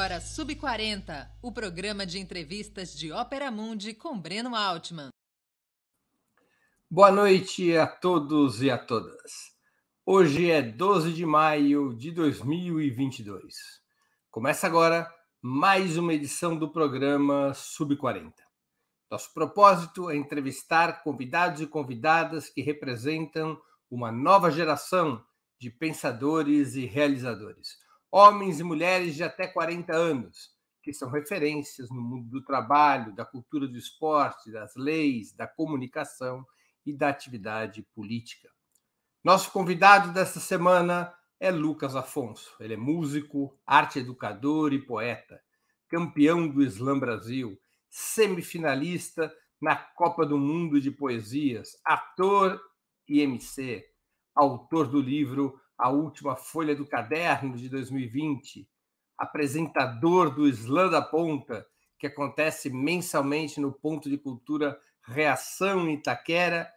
agora Sub 40, o programa de entrevistas de Ópera Mundi com Breno Altman. Boa noite a todos e a todas. Hoje é 12 de maio de 2022. Começa agora mais uma edição do programa Sub 40. Nosso propósito é entrevistar convidados e convidadas que representam uma nova geração de pensadores e realizadores homens e mulheres de até 40 anos, que são referências no mundo do trabalho, da cultura do esporte, das leis, da comunicação e da atividade política. Nosso convidado desta semana é Lucas Afonso. Ele é músico, arte educador e poeta, campeão do Slam Brasil, semifinalista na Copa do Mundo de Poesias, ator e MC, autor do livro a última folha do caderno de 2020, apresentador do Islã da Ponta, que acontece mensalmente no Ponto de Cultura Reação em Itaquera,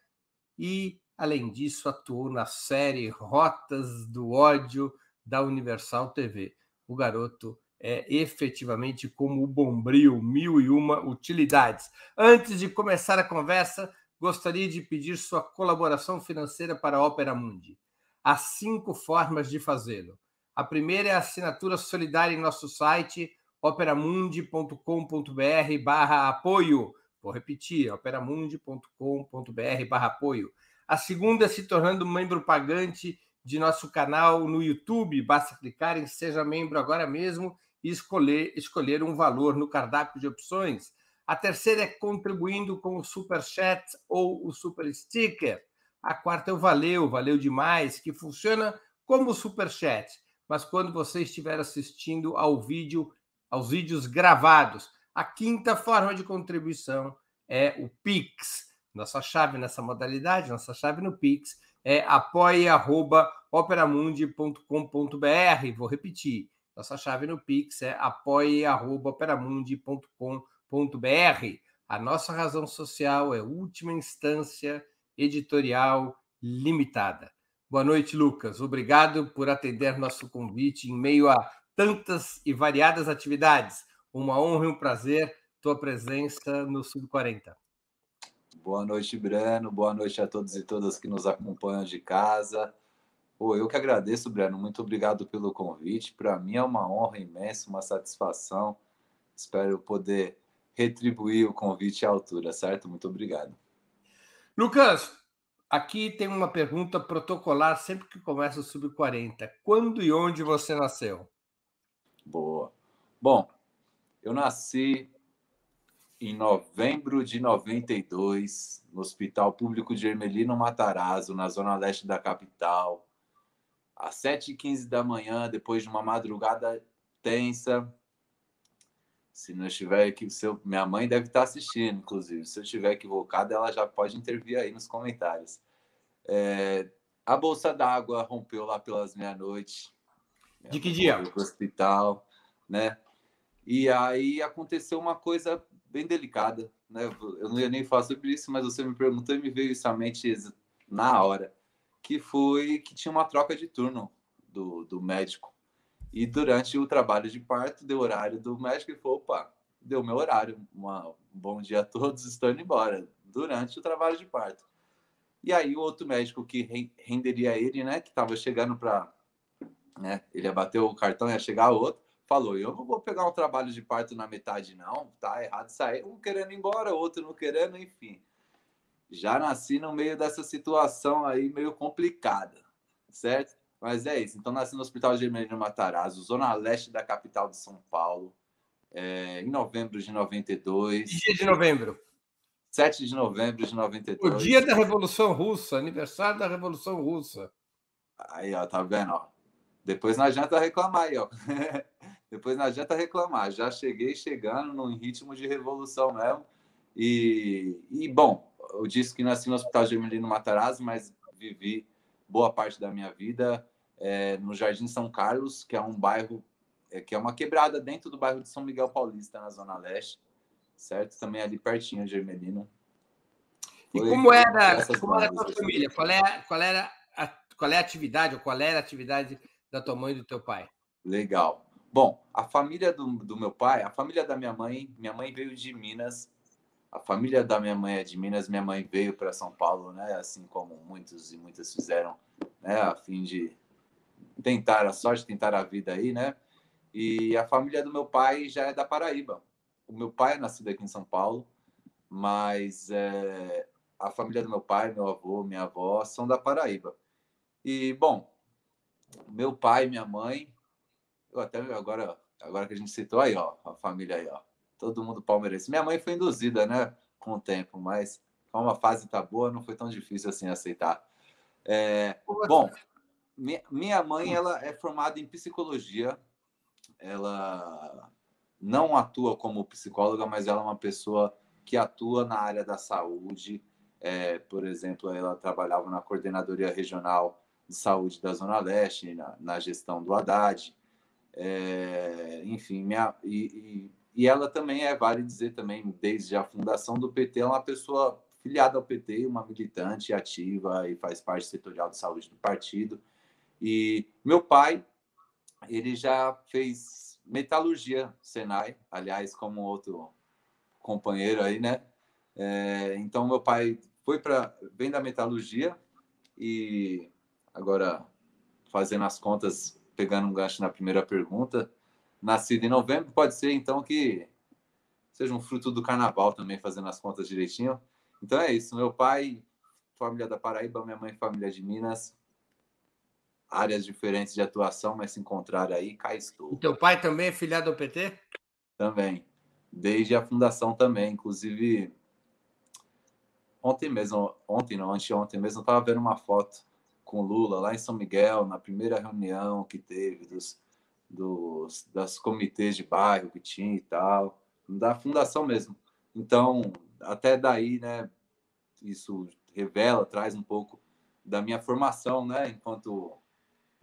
e, além disso, atuou na série Rotas do Ódio da Universal TV. O garoto é efetivamente como o Bombril, mil e uma utilidades. Antes de começar a conversa, gostaria de pedir sua colaboração financeira para a Ópera Mundi há cinco formas de fazê-lo. A primeira é a assinatura solidária em nosso site operamundi.com.br barra apoio. Vou repetir, operamundi.com.br barra apoio. A segunda é se tornando membro pagante de nosso canal no YouTube. Basta clicar em Seja Membro agora mesmo e escolher, escolher um valor no cardápio de opções. A terceira é contribuindo com o Super Chat ou o Super Sticker. A quarta é o Valeu, valeu demais, que funciona como o Superchat, mas quando você estiver assistindo ao vídeo, aos vídeos gravados. A quinta forma de contribuição é o Pix. Nossa chave nessa modalidade, nossa chave no Pix é apoia.operamundi.com.br. Vou repetir. Nossa chave no Pix é apoia.operamundi.com.br. A nossa razão social é última instância Editorial Limitada. Boa noite, Lucas. Obrigado por atender nosso convite em meio a tantas e variadas atividades. Uma honra e um prazer tua presença no Sub 40. Boa noite, Breno. Boa noite a todos e todas que nos acompanham de casa. Pô, eu que agradeço, Breno. Muito obrigado pelo convite. Para mim é uma honra imensa, uma satisfação. Espero poder retribuir o convite à altura, certo? Muito obrigado. Lucas, aqui tem uma pergunta protocolar sempre que começa o Sub-40. Quando e onde você nasceu? Boa. Bom, eu nasci em novembro de 92, no Hospital Público de Ermelino Matarazzo, na zona leste da capital. Às 7h15 da manhã, depois de uma madrugada tensa, se não estiver aqui, seu, minha mãe deve estar assistindo, inclusive. Se eu estiver equivocado, ela já pode intervir aí nos comentários. É, a bolsa d'água rompeu lá pelas meia-noite. De que dia? Para o hospital, né? E aí aconteceu uma coisa bem delicada, né? Eu não ia nem falar sobre isso, mas você me perguntou e me veio isso à mente na hora, que foi que tinha uma troca de turno do, do médico e durante o trabalho de parto, deu horário do médico e falou: opa, deu meu horário. Uma, um bom dia a todos, estou indo embora. Durante o trabalho de parto. E aí o outro médico que renderia ele, né, que estava chegando para, né, ele ia bater o cartão, ia chegar outro, falou: eu não vou pegar um trabalho de parto na metade, não, tá errado sair. Um querendo ir embora, outro não querendo, enfim. Já nasci no meio dessa situação aí meio complicada, certo? Mas é isso. Então, nasci no Hospital Gemelino Matarazzo, zona leste da capital de São Paulo, é, em novembro de 92. Dia de novembro. 7 de novembro de 92. O dia da Revolução Russa, aniversário da Revolução Russa. Aí, ó, tá vendo? Ó. Depois não adianta reclamar aí, ó. Depois não adianta reclamar. Já cheguei chegando num ritmo de revolução mesmo. E, e bom, eu disse que nasci no Hospital Gemelino Matarazzo, mas vivi boa parte da minha vida é, no Jardim São Carlos, que é um bairro, é, que é uma quebrada dentro do bairro de São Miguel Paulista, na Zona Leste, certo? Também ali pertinho de Ermelino. E como era, como era a tua família? Qual, é, qual, era a, qual é a atividade, ou qual era a atividade da tua mãe e do teu pai? Legal. Bom, a família do, do meu pai, a família da minha mãe, minha mãe veio de Minas, a família da minha mãe é de Minas, minha mãe veio para São Paulo, né? Assim como muitos e muitas fizeram, né? A fim de tentar a sorte, tentar a vida aí, né? E a família do meu pai já é da Paraíba. O meu pai é nascido aqui em São Paulo, mas é, a família do meu pai, meu avô, minha avó são da Paraíba. E bom, meu pai, minha mãe eu até agora, agora que a gente citou aí, ó, a família aí, ó. Todo mundo palmeirense. Minha mãe foi induzida, né, com o tempo, mas como a fase tá boa, não foi tão difícil assim aceitar. É, bom, minha mãe ela é formada em psicologia. Ela não atua como psicóloga, mas ela é uma pessoa que atua na área da saúde. É, por exemplo, ela trabalhava na coordenadoria regional de saúde da Zona Leste, na, na gestão do Haddad. É, enfim, minha, e, e, e, ela também é, vale dizer também, desde a fundação do PT, é uma pessoa filiada ao PT, uma militante ativa e faz parte setorial de saúde do partido. E meu pai, ele já fez metalurgia Senai, aliás, como outro companheiro aí, né? É, então, meu pai foi para vem da metalurgia e agora fazendo as contas pegando um gancho na primeira pergunta, nascido em novembro, pode ser então que seja um fruto do carnaval também, fazendo as contas direitinho. Então é isso. Meu pai, família da Paraíba, minha mãe, família de Minas. Áreas diferentes de atuação, mas se encontrar aí, cá estou. E teu pai também é filiado ao PT? Também. Desde a fundação também. Inclusive, ontem mesmo, ontem não, anteontem mesmo, eu estava vendo uma foto com Lula lá em São Miguel, na primeira reunião que teve dos, dos das comitês de bairro que tinha e tal, da fundação mesmo. Então, até daí, né, isso revela, traz um pouco da minha formação, né, enquanto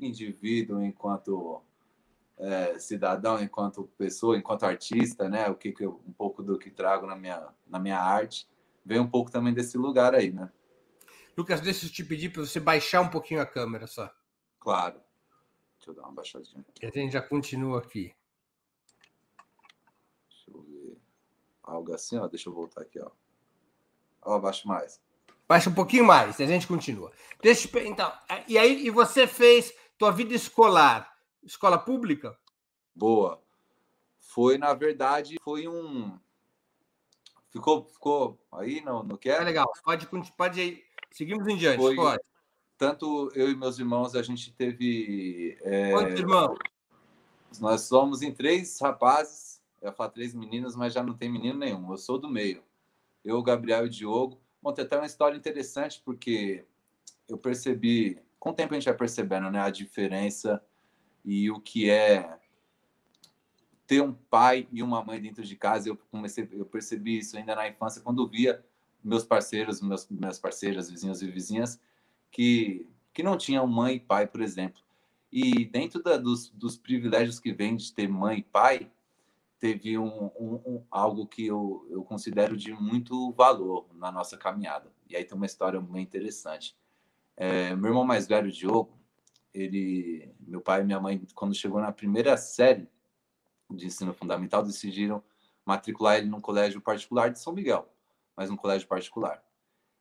indivíduo, enquanto é, cidadão, enquanto pessoa, enquanto artista, né, o que, que eu, um pouco do que trago na minha na minha arte, vem um pouco também desse lugar aí, né? Lucas, deixa eu te pedir para você baixar um pouquinho a câmera só. Claro. Deixa eu dar uma baixadinha. E a gente já continua aqui. Deixa eu ver. Algo assim, ó. Deixa eu voltar aqui, ó. Ó, abaixa mais. Baixa um pouquinho mais, a gente continua. Deixa eu... Então, e aí e você fez tua vida escolar, escola pública? Boa. Foi, na verdade, foi um. Ficou, ficou aí no, no que é? é legal. Pode, pode Seguimos em diante, Foi, pode. Tanto eu e meus irmãos, a gente teve. É, Quantos irmãos? Nós somos em três rapazes, eu ia falar três meninas, mas já não tem menino nenhum. Eu sou do meio. Eu, o Gabriel e o Diogo. Bom, tem até uma história interessante, porque eu percebi, com o tempo a gente vai percebendo né, a diferença e o que é ter um pai e uma mãe dentro de casa. Eu comecei, eu percebi isso ainda na infância, quando via meus parceiros, meus, minhas parceiras, vizinhos e vizinhas, que, que não tinham mãe e pai, por exemplo. E dentro da, dos, dos privilégios que vem de ter mãe e pai, teve um, um, um, algo que eu, eu considero de muito valor na nossa caminhada. E aí tem uma história bem interessante. É, meu irmão mais velho, Diogo, ele, meu pai e minha mãe, quando chegou na primeira série de ensino fundamental, decidiram matricular ele num colégio particular de São Miguel mas um colégio particular.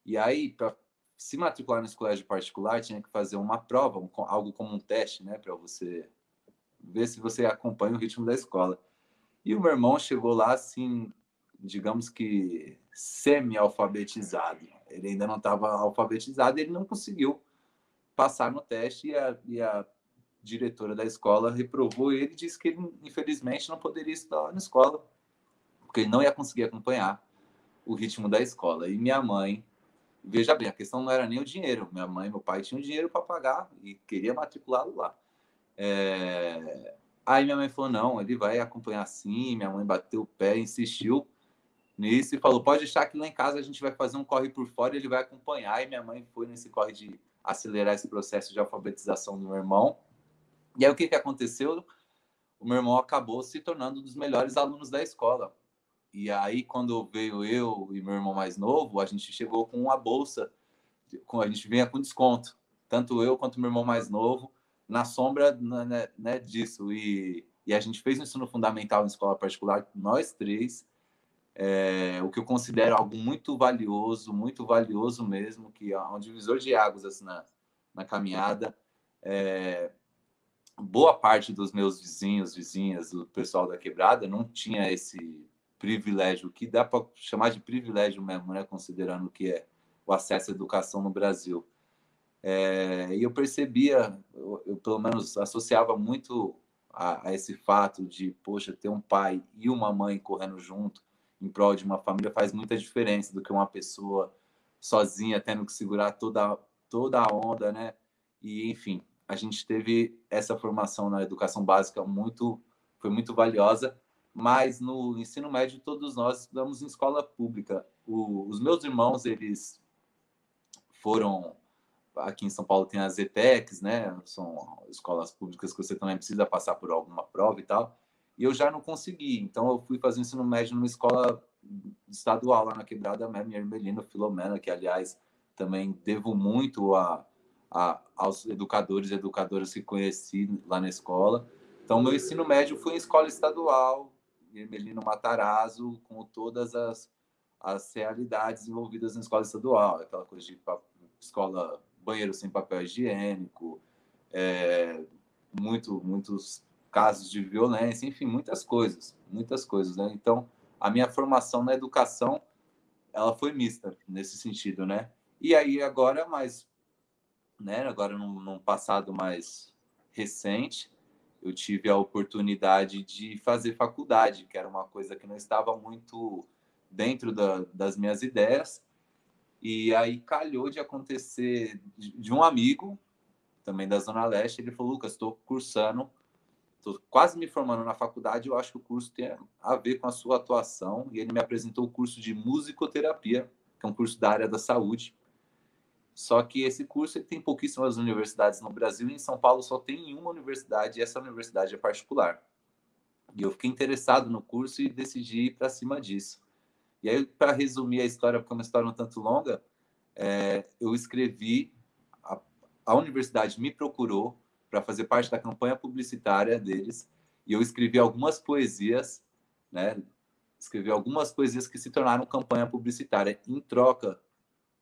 E aí, para se matricular nesse colégio particular, tinha que fazer uma prova, um, algo como um teste, né, para você ver se você acompanha o ritmo da escola. E o meu irmão chegou lá assim, digamos que semi-alfabetizado. Ele ainda não estava alfabetizado, ele não conseguiu passar no teste e a, e a diretora da escola reprovou ele e disse que ele, infelizmente, não poderia estudar na escola, porque ele não ia conseguir acompanhar o ritmo da escola. E minha mãe, veja bem, a questão não era nem o dinheiro. Minha mãe e meu pai tinham dinheiro para pagar e queria matriculá-lo lá. É... Aí minha mãe falou: não, ele vai acompanhar sim. Minha mãe bateu o pé, insistiu nisso e falou: pode deixar que lá em casa a gente vai fazer um corre por fora ele vai acompanhar. E minha mãe foi nesse corre de acelerar esse processo de alfabetização do meu irmão. E aí o que, que aconteceu? O meu irmão acabou se tornando um dos melhores alunos da escola. E aí, quando veio eu e meu irmão mais novo, a gente chegou com uma bolsa, a gente vinha com desconto, tanto eu quanto meu irmão mais novo, na sombra né, né, disso. E E a gente fez o ensino fundamental em escola particular, nós três, é, o que eu considero algo muito valioso, muito valioso mesmo, que é um divisor de águas assim, na, na caminhada. É, boa parte dos meus vizinhos, vizinhas, do pessoal da quebrada, não tinha esse privilégio, que dá para chamar de privilégio mesmo, né? considerando que é o acesso à educação no Brasil. É, e eu percebia, eu, eu, pelo menos associava muito a, a, esse fato de, poxa, ter um pai e uma mãe correndo junto em prol de uma família faz muita diferença do que uma pessoa sozinha tendo que segurar toda, toda a onda, né? E, enfim, a gente teve essa formação na educação básica muito, foi muito valiosa, mas no ensino médio todos nós estudamos em escola pública. O, os meus irmãos, eles foram aqui em São Paulo tem as ETECs, né? São escolas públicas que você também precisa passar por alguma prova e tal. E eu já não consegui. Então eu fui fazer ensino médio numa escola estadual lá na Quebrada mesmo, Ermelino Filomena, que aliás também devo muito a, a, aos educadores e educadoras que conheci lá na escola. Então meu ensino médio foi em escola estadual, Ermelino Matarazzo, com todas as, as realidades envolvidas na escola estadual, aquela coisa de escola banheiro sem papel higiênico, é, muito, muitos casos de violência, enfim, muitas coisas, muitas coisas, né? Então, a minha formação na educação, ela foi mista nesse sentido, né? E aí agora, mais, né? Agora num, num passado mais recente, eu tive a oportunidade de fazer faculdade, que era uma coisa que não estava muito dentro da, das minhas ideias. E aí calhou de acontecer de um amigo, também da Zona Leste, ele falou: Lucas, estou cursando, estou quase me formando na faculdade, eu acho que o curso tem a ver com a sua atuação. E ele me apresentou o curso de musicoterapia, que é um curso da área da saúde. Só que esse curso tem pouquíssimas universidades no Brasil e em São Paulo só tem uma universidade e essa universidade é particular. E eu fiquei interessado no curso e decidi ir para cima disso. E aí, para resumir a história, porque é uma história um tanto longa, é, eu escrevi, a, a universidade me procurou para fazer parte da campanha publicitária deles, e eu escrevi algumas poesias, né? Escrevi algumas poesias que se tornaram campanha publicitária. Em troca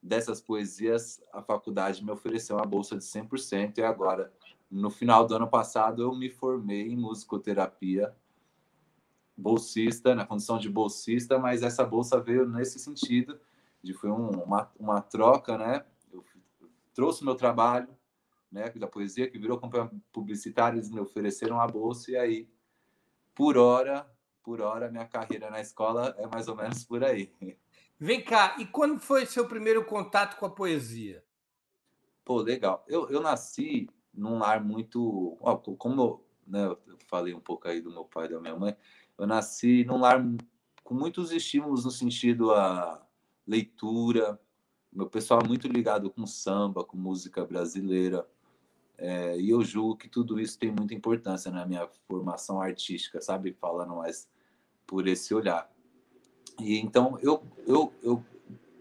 dessas poesias, a faculdade me ofereceu uma bolsa de 100%, e agora, no final do ano passado, eu me formei em musicoterapia bolsista, na condição de bolsista, mas essa bolsa veio nesse sentido, de foi um, uma, uma troca, né? Eu trouxe meu trabalho, né, da poesia, que virou campanha publicitária, eles me ofereceram a bolsa, e aí, por hora, por hora, minha carreira na escola é mais ou menos por aí. Vem cá, e quando foi seu primeiro contato com a poesia? Pô, legal. Eu, eu nasci num lar muito. Ó, como eu, né, eu falei um pouco aí do meu pai e da minha mãe, eu nasci num lar com muitos estímulos no sentido a leitura. Meu pessoal é muito ligado com samba, com música brasileira. É, e eu julgo que tudo isso tem muita importância na minha formação artística, sabe? Falando mais por esse olhar. E então eu, eu, eu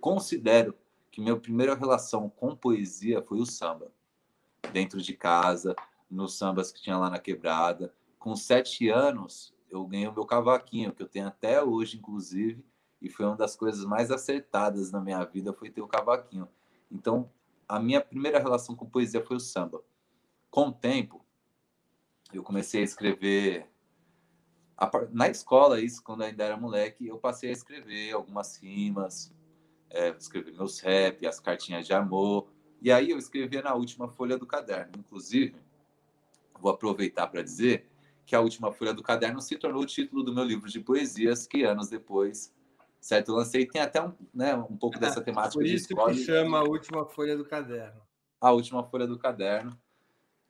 considero que minha primeira relação com poesia foi o samba. Dentro de casa, nos sambas que tinha lá na quebrada. Com sete anos, eu ganhei o meu cavaquinho, que eu tenho até hoje, inclusive, e foi uma das coisas mais acertadas na minha vida, foi ter o cavaquinho. Então, a minha primeira relação com poesia foi o samba. Com o tempo, eu comecei a escrever na escola, isso quando ainda era moleque, eu passei a escrever algumas rimas, é, escrever meus rap, as cartinhas de amor, e aí eu escrevia na última folha do caderno. Inclusive, vou aproveitar para dizer que a última folha do caderno se tornou o título do meu livro de poesias, que anos depois, certo, eu lancei. Tem até um, né, um pouco dessa temática Por isso de escola. que chama a última folha do caderno. A última folha do caderno.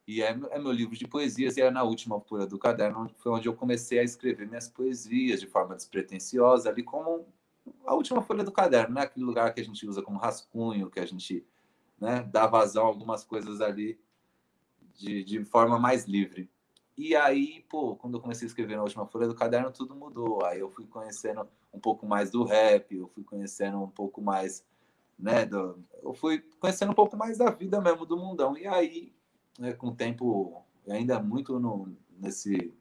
E é, é meu livro de poesias, e é na última folha do caderno foi onde eu comecei a escrever minhas poesias de forma despretensiosa, ali como a última folha do caderno, né? Aquele lugar que a gente usa como rascunho, que a gente né, dá vazão a algumas coisas ali de, de forma mais livre. E aí, pô, quando eu comecei a escrever na última folha do caderno, tudo mudou. Aí eu fui conhecendo um pouco mais do rap, eu fui conhecendo um pouco mais, né, do, eu fui conhecendo um pouco mais da vida mesmo, do mundão. E aí, né, com tempo, ainda muito no, nesse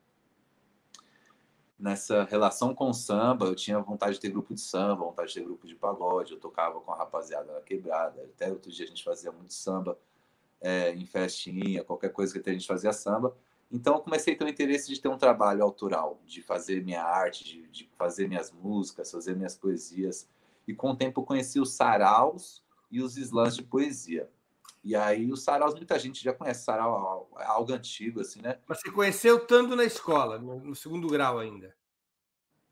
nessa relação com o samba, eu tinha vontade de ter grupo de samba, vontade de ter grupo de pagode, eu tocava com a rapaziada na quebrada, até outro dia a gente fazia muito samba é, em festinha, qualquer coisa que a gente fazia samba. Então eu comecei a ter o interesse de ter um trabalho autoral, de fazer minha arte, de, de fazer minhas músicas, fazer minhas poesias. E com o tempo eu conheci os saraus e os slams de poesia. E aí o saraus, muita gente já conhece sarau, é algo antigo, assim, né? Mas você conheceu tanto na escola, no, segundo grau ainda?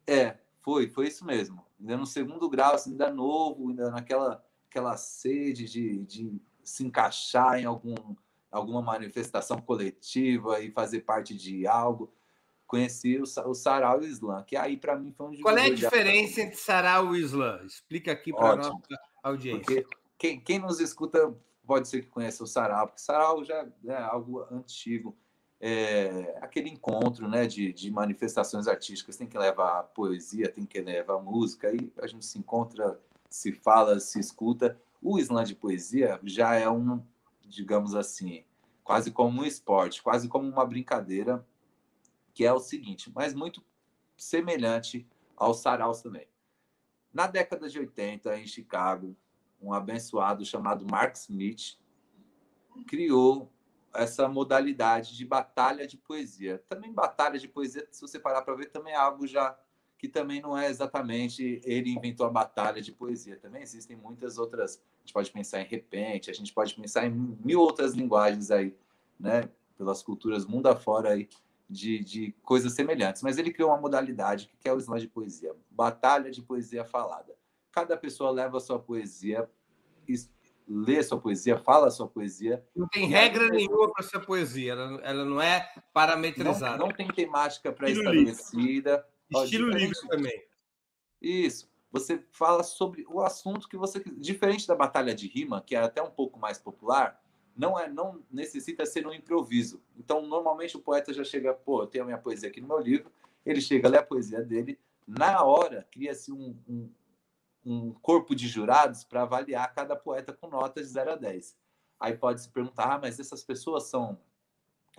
É, foi, foi isso mesmo. Ainda no segundo grau, assim, ainda novo, ainda naquela aquela sede de, de se encaixar em algum, alguma manifestação coletiva e fazer parte de algo. Conheci o, o sarau e o slam, que aí para mim foi um Qual é a diferença entre sarau e slam? Explica aqui para a nossa audiência. Porque quem, quem nos escuta pode ser que conheça o sarau, porque sarau já é algo antigo. É, aquele encontro né, de, de manifestações artísticas tem que levar poesia, tem que levar música, aí a gente se encontra, se fala, se escuta. O slam de poesia já é um, digamos assim, quase como um esporte, quase como uma brincadeira, que é o seguinte, mas muito semelhante ao sarau também. Na década de 80, em Chicago, um abençoado chamado Mark Smith, criou essa modalidade de batalha de poesia. Também batalha de poesia, se você parar para ver, também é algo já que também não é exatamente ele inventou a batalha de poesia. Também existem muitas outras. A gente pode pensar em repente, a gente pode pensar em mil outras linguagens aí, né? Pelas culturas mundo afora aí de, de coisas semelhantes. Mas ele criou uma modalidade que é o slam de poesia, batalha de poesia falada. Cada pessoa leva a sua poesia, lê a sua poesia, fala a sua poesia. Não tem regra nenhuma para essa poesia, ela, ela, não é parametrizada. Não, não tem temática pré-estabelecida. Estilo livre também. Isso. Você fala sobre o assunto que você. Diferente da batalha de rima, que é até um pouco mais popular, não é não necessita ser um improviso. Então, normalmente o poeta já chega, pô, eu tenho a minha poesia aqui no meu livro, ele chega, lê a poesia dele, na hora cria-se um, um, um corpo de jurados para avaliar cada poeta com notas de 0 a 10. Aí pode se perguntar, ah, mas essas pessoas são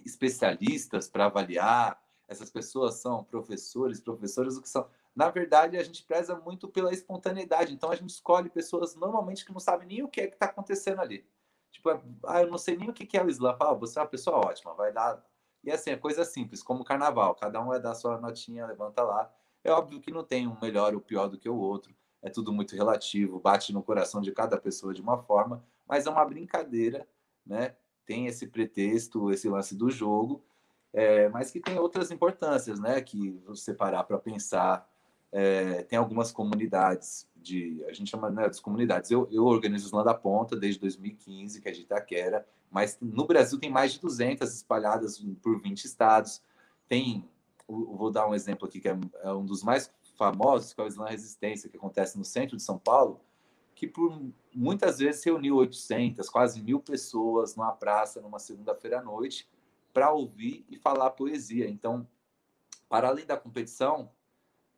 especialistas para avaliar? Essas pessoas são professores, professoras, o que são? Na verdade, a gente preza muito pela espontaneidade. Então, a gente escolhe pessoas normalmente que não sabem nem o que é que está acontecendo ali. Tipo, ah, eu não sei nem o que é o Islã. Fala, ah, você é uma pessoa ótima, vai dar. E assim, é coisa simples, como carnaval. Cada um vai dar sua notinha, levanta lá. É óbvio que não tem um melhor ou pior do que o outro é tudo muito relativo, bate no coração de cada pessoa de uma forma, mas é uma brincadeira, né? Tem esse pretexto, esse lance do jogo, é, mas que tem outras importâncias, né? Que você parar para pensar, é, tem algumas comunidades de, a gente chama né, das comunidades. Eu, eu organizo os Lá da Ponta desde 2015, que é de Itaquera, mas no Brasil tem mais de 200 espalhadas por 20 estados. Tem, vou dar um exemplo aqui que é, é um dos mais famosos, que é o Slam Resistência, que acontece no centro de São Paulo, que por muitas vezes reuniu 800, quase mil pessoas numa praça numa segunda-feira à noite para ouvir e falar poesia. Então, para além da competição,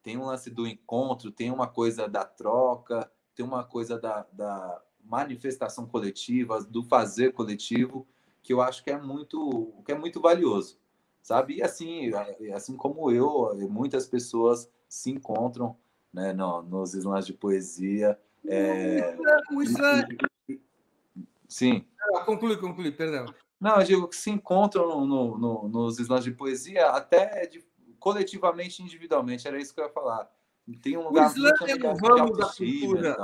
tem um lance do encontro, tem uma coisa da troca, tem uma coisa da, da manifestação coletiva, do fazer coletivo, que eu acho que é muito, que é muito valioso, sabe? E assim, assim como eu, muitas pessoas se encontram né, no, nos slams de poesia. É... O slam... Sim. Ah, conclui, conclui, perdão. Não, eu digo que se encontram no, no, nos slams de poesia até de, coletivamente individualmente, era isso que eu ia falar. Tem um lugar o slam é um ramo da cultura.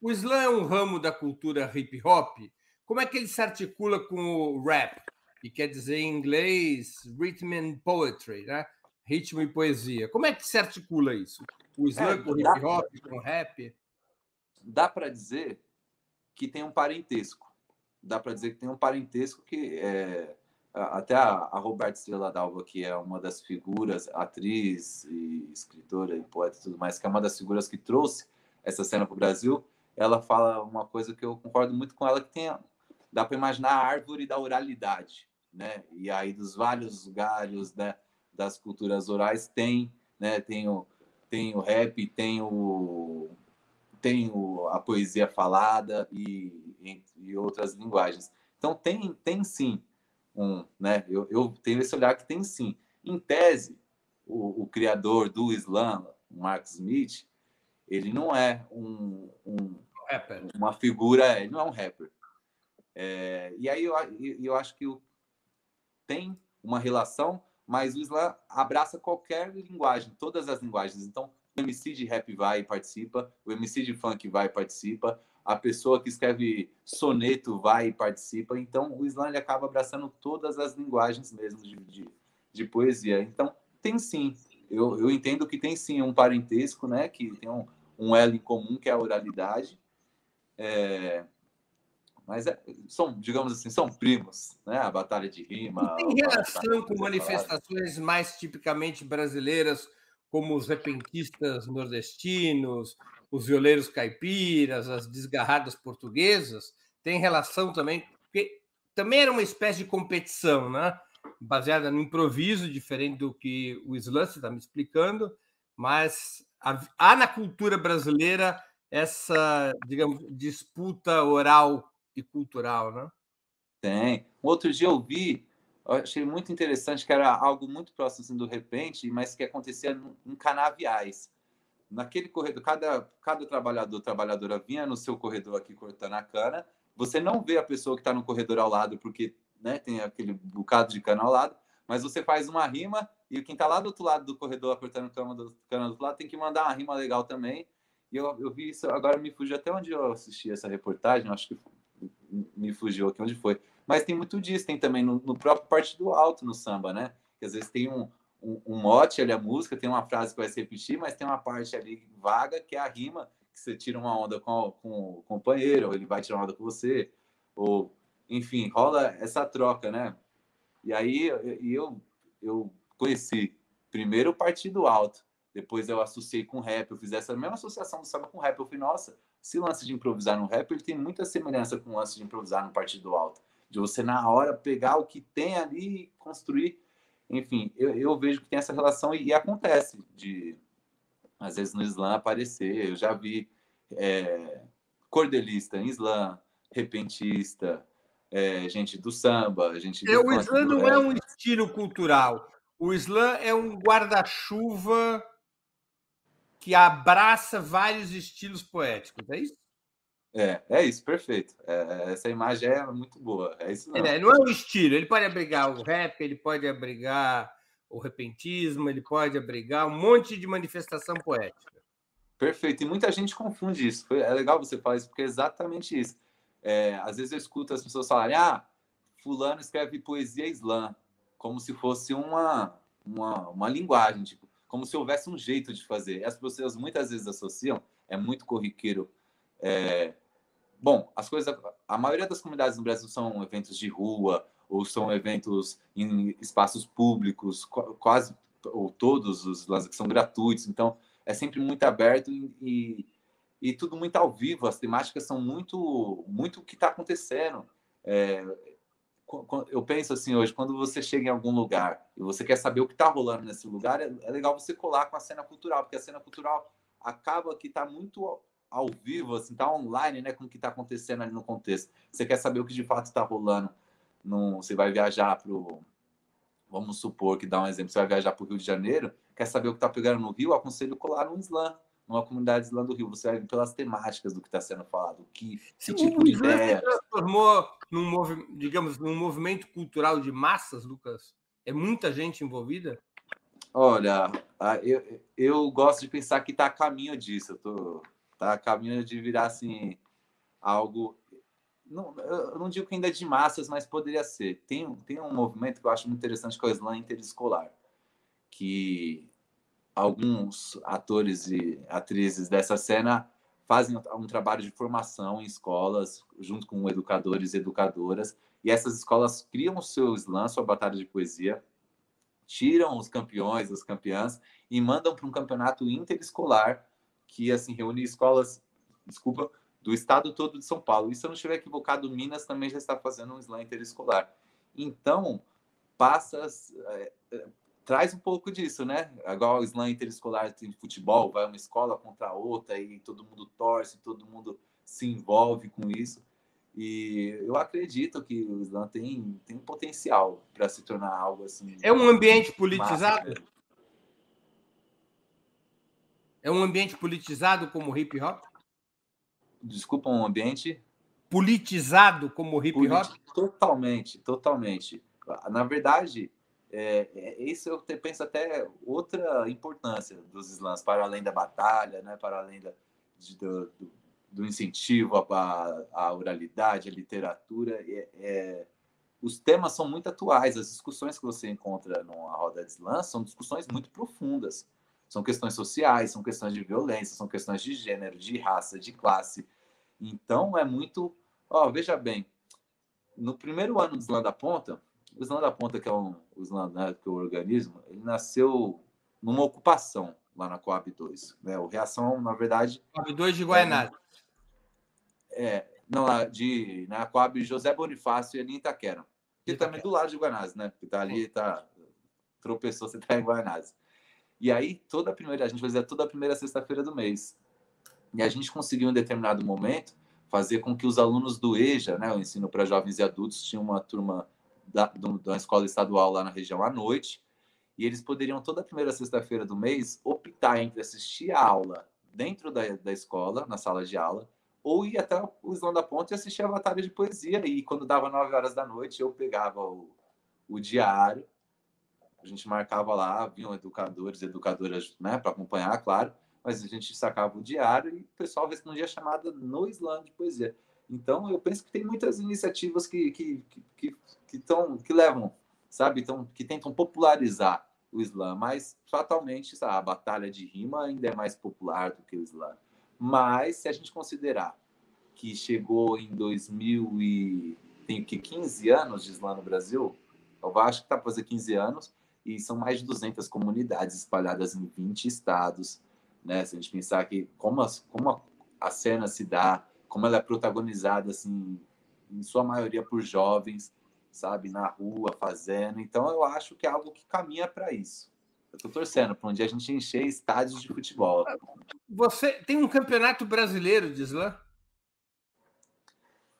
O slam é um ramo da cultura hip hop. Como é que ele se articula com o rap? Que quer dizer em inglês rhythm and poetry, né? Ritmo e poesia. Como é que se articula isso? O slam é, com hip hop, com rap? Dá para dizer que tem um parentesco. Dá para dizer que tem um parentesco que é, até a, a Roberta Estrela Dalva, que é uma das figuras, atriz e escritora e poeta e tudo mais, que é uma das figuras que trouxe essa cena para o Brasil, ela fala uma coisa que eu concordo muito com ela, que tem, dá para imaginar a árvore da oralidade, né? E aí dos vários galhos, né? Das culturas orais tem, né? Tem o, tem o rap, tem o tem o, a poesia falada e, e outras linguagens. Então tem tem sim um, né? Eu, eu tenho esse olhar que tem sim. Em tese, o, o criador do slam, Mark Smith, ele não é um, um uma figura, ele não é um rapper. É, e aí eu, eu acho que tem uma relação, mas o slam abraça qualquer linguagem, todas as linguagens. Então, o MC de rap vai e participa, o MC de funk vai e participa, a pessoa que escreve soneto vai e participa. Então, o slam ele acaba abraçando todas as linguagens mesmo de, de, de poesia. Então, tem sim. Eu, eu entendo que tem sim um parentesco, né? Que tem um, um em comum, que é a oralidade. É, mas é, são, digamos assim, são primos, né? A batalha de rima. tem relação com manifestações mais tipicamente brasileiras, como os repentistas nordestinos, os violeiros caipiras, as desgarradas portuguesas, tem relação também, porque também era uma espécie de competição, né? baseada no improviso, diferente do que o Slam está me explicando, mas há na cultura brasileira essa, digamos, disputa oral e cultural, né? Tem. Outro dia eu vi, eu achei muito interessante que era algo muito próximo assim, do repente, mas que acontecia em canaviais naquele corredor, cada, cada trabalhador, trabalhadora vinha no seu corredor aqui cortando a cana. Você não vê a pessoa que está no corredor ao lado, porque né, tem aquele bocado de cana ao lado, mas você faz uma rima e quem está lá do outro lado do corredor cortando cana do, cana do outro lado tem que mandar uma rima legal também. E eu, eu vi isso, agora me fugiu até onde eu assisti essa reportagem, acho que me fugiu aqui onde foi. Mas tem muito disso, tem também no, no próprio partido alto no samba, né? Que às vezes tem um, um, um mote ali, a música, tem uma frase que vai se repetir, mas tem uma parte ali vaga que é a rima, que você tira uma onda com, com o companheiro, ou ele vai tirar uma onda com você, ou enfim, rola essa troca, né? E aí eu, eu conheci primeiro o Partido Alto, depois eu associei com rap, eu fiz essa mesma associação do samba com rap. Eu falei, nossa, esse lance de improvisar no rap, ele tem muita semelhança com o lance de improvisar no Partido Alto. De você, na hora, pegar o que tem ali e construir enfim, eu, eu vejo que tem essa relação e, e, acontece de, às vezes, no Islã aparecer. Eu já vi é, cordelista em Islã, repentista, é, gente do samba, gente do é, O Islã não é um estilo cultural. O Islã é um guarda-chuva que abraça vários estilos poéticos, é isso? É, é isso, perfeito. É, essa imagem é muito boa. É isso não. É, não é o estilo. Ele pode abrigar o rap, ele pode abrigar o repentismo, ele pode abrigar um monte de manifestação poética. Perfeito. E muita gente confunde isso. É legal você falar isso, porque é exatamente isso. É, às vezes eu escuto as pessoas falarem: ah, fulano escreve poesia islã, como se fosse uma, uma, uma linguagem, tipo, como se houvesse um jeito de fazer. As pessoas muitas vezes associam, é muito corriqueiro é, Bom, as coisas, a maioria das comunidades no Brasil são eventos de rua ou são eventos em espaços públicos, quase ou todos os que são gratuitos. Então, é sempre muito aberto e, e tudo muito ao vivo. As temáticas são muito, muito o que está acontecendo. É, eu penso assim hoje, quando você chega em algum lugar e você quer saber o que está rolando nesse lugar, é, é legal você colar com a cena cultural, porque a cena cultural acaba que está muito ao vivo, assim, tá online, né, com o que está acontecendo ali no contexto. Você quer saber o que de fato está rolando? No, você vai viajar para o. Vamos supor que dá um exemplo, você vai viajar para o Rio de Janeiro, quer saber o que está pegando no Rio? Aconselho colar no Islã, numa comunidade Islã do Rio. Você vai ver pelas temáticas do que está sendo falado, que, que tipo de ideia. Se transformou num, digamos, num movimento cultural de massas, Lucas? É muita gente envolvida? Olha, eu, eu gosto de pensar que está a caminho disso. Tô, tá caminho de virar assim algo não, eu não digo que ainda é de massas, mas poderia ser. Tem, tem um movimento que eu acho muito interessante que é o slam interescolar, que alguns atores e atrizes dessa cena fazem um trabalho de formação em escolas, junto com educadores e educadoras, e essas escolas criam o seu slam, sua batalha de poesia, tiram os campeões, as campeãs, e mandam para um campeonato interescolar que assim reúne escolas, desculpa, do estado todo de São Paulo. E se eu não estiver equivocado, Minas também já está fazendo um slam interescolar. Então, passa, é, é, traz um pouco disso, né? Igual o slam interescolar tem futebol, vai uma escola contra a outra e todo mundo torce, todo mundo se envolve com isso. E eu acredito que o slam tem, tem um potencial para se tornar algo assim. É um ambiente politizado? Massa, É um ambiente politizado como hip hop? Desculpa, um ambiente politizado como hip hop? Totalmente, totalmente. Na verdade, é, é, isso eu te, penso até outra importância dos slams, para além da batalha, né, para além da, de, do, do, incentivo à, à, oralidade, à literatura. É, é, os temas são muito atuais, as discussões que você encontra numa roda de slam são discussões muito profundas. São questões sociais, são questões de violência, são questões de gênero, de raça, de classe. Então é muito. Veja bem, no primeiro ano do Slam da Ponta, o Slam da Ponta, que é um, o Slam né, que é o organismo, ele nasceu numa ocupação lá na Coab 2. Né? O Reação, na verdade. Coab 2 de Guaianazes. É, é, não, de, na Coab José Bonifácio e ali em Itaquera. Que também é do lado de Guaianazes, né? Que tá ali, tá. Tropeçou, você tá em Guaianazes. E aí, toda a primeira, a gente fazia toda a primeira sexta-feira do mês. E a gente conseguiu, em determinado momento, fazer com que os alunos do EJA, né, o ensino para jovens e adultos, tinha uma turma da, da escola estadual lá na região à noite, e eles poderiam, toda primeira sexta-feira do mês, optar entre assistir a aula dentro da, da escola, na sala de aula, ou ir até o Islão da Ponte e assistir a batalha de poesia. E quando dava nove horas da noite, eu pegava o, o diário a gente marcava lá, vinham educadores, educadoras, né, para acompanhar, claro, mas a gente sacava o diário e o pessoal respondia a chamada no slam de poesia. Então, eu penso que tem muitas iniciativas que que, que, que, tão, que levam, sabe, então, que tentam popularizar o slam, mas fatalmente sabe, a batalha de rima ainda é mais popular do que o slam. Mas se a gente considerar que chegou em 2000 e tem que 15 anos de slam no Brasil, eu acho que está para fazer 15 anos, e são mais de 200 comunidades espalhadas em 20 estados, né? Se a gente pensar que como, as, como a, a cena se dá, como ela é protagonizada, assim, em sua maioria por jovens, sabe, na rua, fazendo. Então, eu acho que é algo que caminha para isso. Eu estou torcendo para um dia a gente encher estádios de futebol. Você tem um campeonato brasileiro de slam?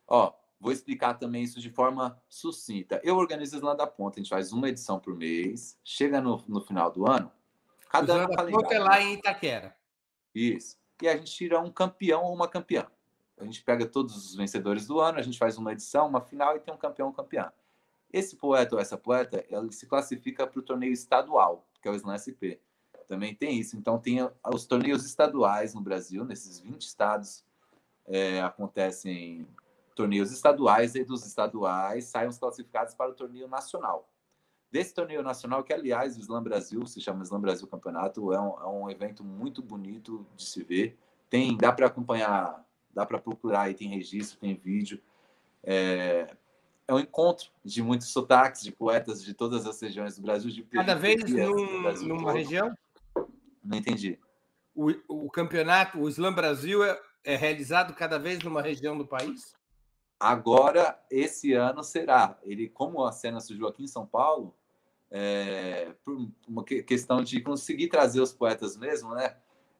Ó, Vou explicar também isso de forma sucinta. Eu organizo Slam da Ponta, a gente faz uma edição por mês. Chega no, no final do ano, cada ano da Ponta é lá em Itaquera. Isso. E a gente tira um campeão ou uma campeã. A gente pega todos os vencedores do ano, a gente faz uma edição, uma final e tem um campeão ou campeã. Esse poeta ou essa poeta, ela se classifica para o torneio estadual, que é o Slam SP. Também tem isso. Então, tem os torneios estaduais no Brasil, nesses 20 estados, é, acontecem torneios estaduais e dos estaduais saem os classificados para o torneio nacional. Desse torneio nacional, que aliás o Slam Brasil, se chama Slam Brasil Campeonato, é um, é um evento muito bonito de se ver. Tem, dá para acompanhar, dá para procurar aí, tem registro, tem vídeo. É, é um encontro de muitos sotaques de poetas de todas as regiões do Brasil. De Cada vez num, Brasil numa todo. região? Não entendi. O, o campeonato, o Slam Brasil, é, é realizado cada vez numa região do país? Agora, esse ano será. Ele, como a cena surgiu aqui em São Paulo, é, por uma questão de conseguir trazer os poetas mesmo, né?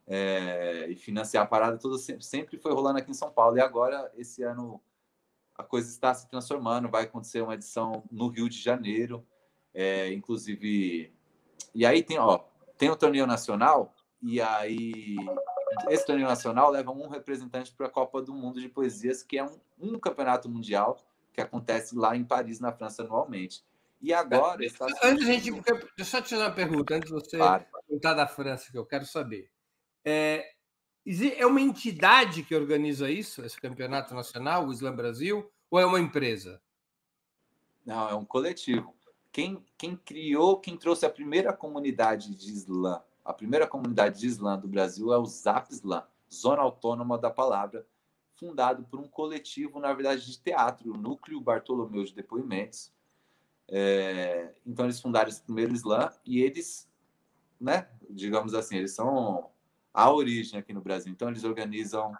É, e financiar a parada toda sempre, sempre foi rolando aqui em São Paulo. E agora, esse ano, a coisa está se transformando. Vai acontecer uma edição no Rio de Janeiro, é, inclusive. E aí tem, ó, tem o torneio nacional, e aí esse torneio nacional leva um representante para a Copa do Mundo de Poesias, que é um, um, campeonato mundial que acontece lá em Paris, na França, anualmente. E agora. Está... Antes, gente, deixa eu te fazer uma pergunta, antes de você claro. perguntar da França, que eu quero saber. É, é uma entidade que organiza isso, esse campeonato nacional, o Slam Brasil, ou é uma empresa? Não, é um coletivo. Quem, quem criou, quem trouxe a primeira comunidade de slam a primeira comunidade de Islã do Brasil é o Zap Islã, Zona Autônoma da Palavra, fundado por um coletivo, na verdade, de teatro, o Núcleo Bartolomeu de Depoimentos. É, então, eles fundaram esse primeiro Islã e eles, né, digamos assim, eles são a origem aqui no Brasil. Então, eles organizam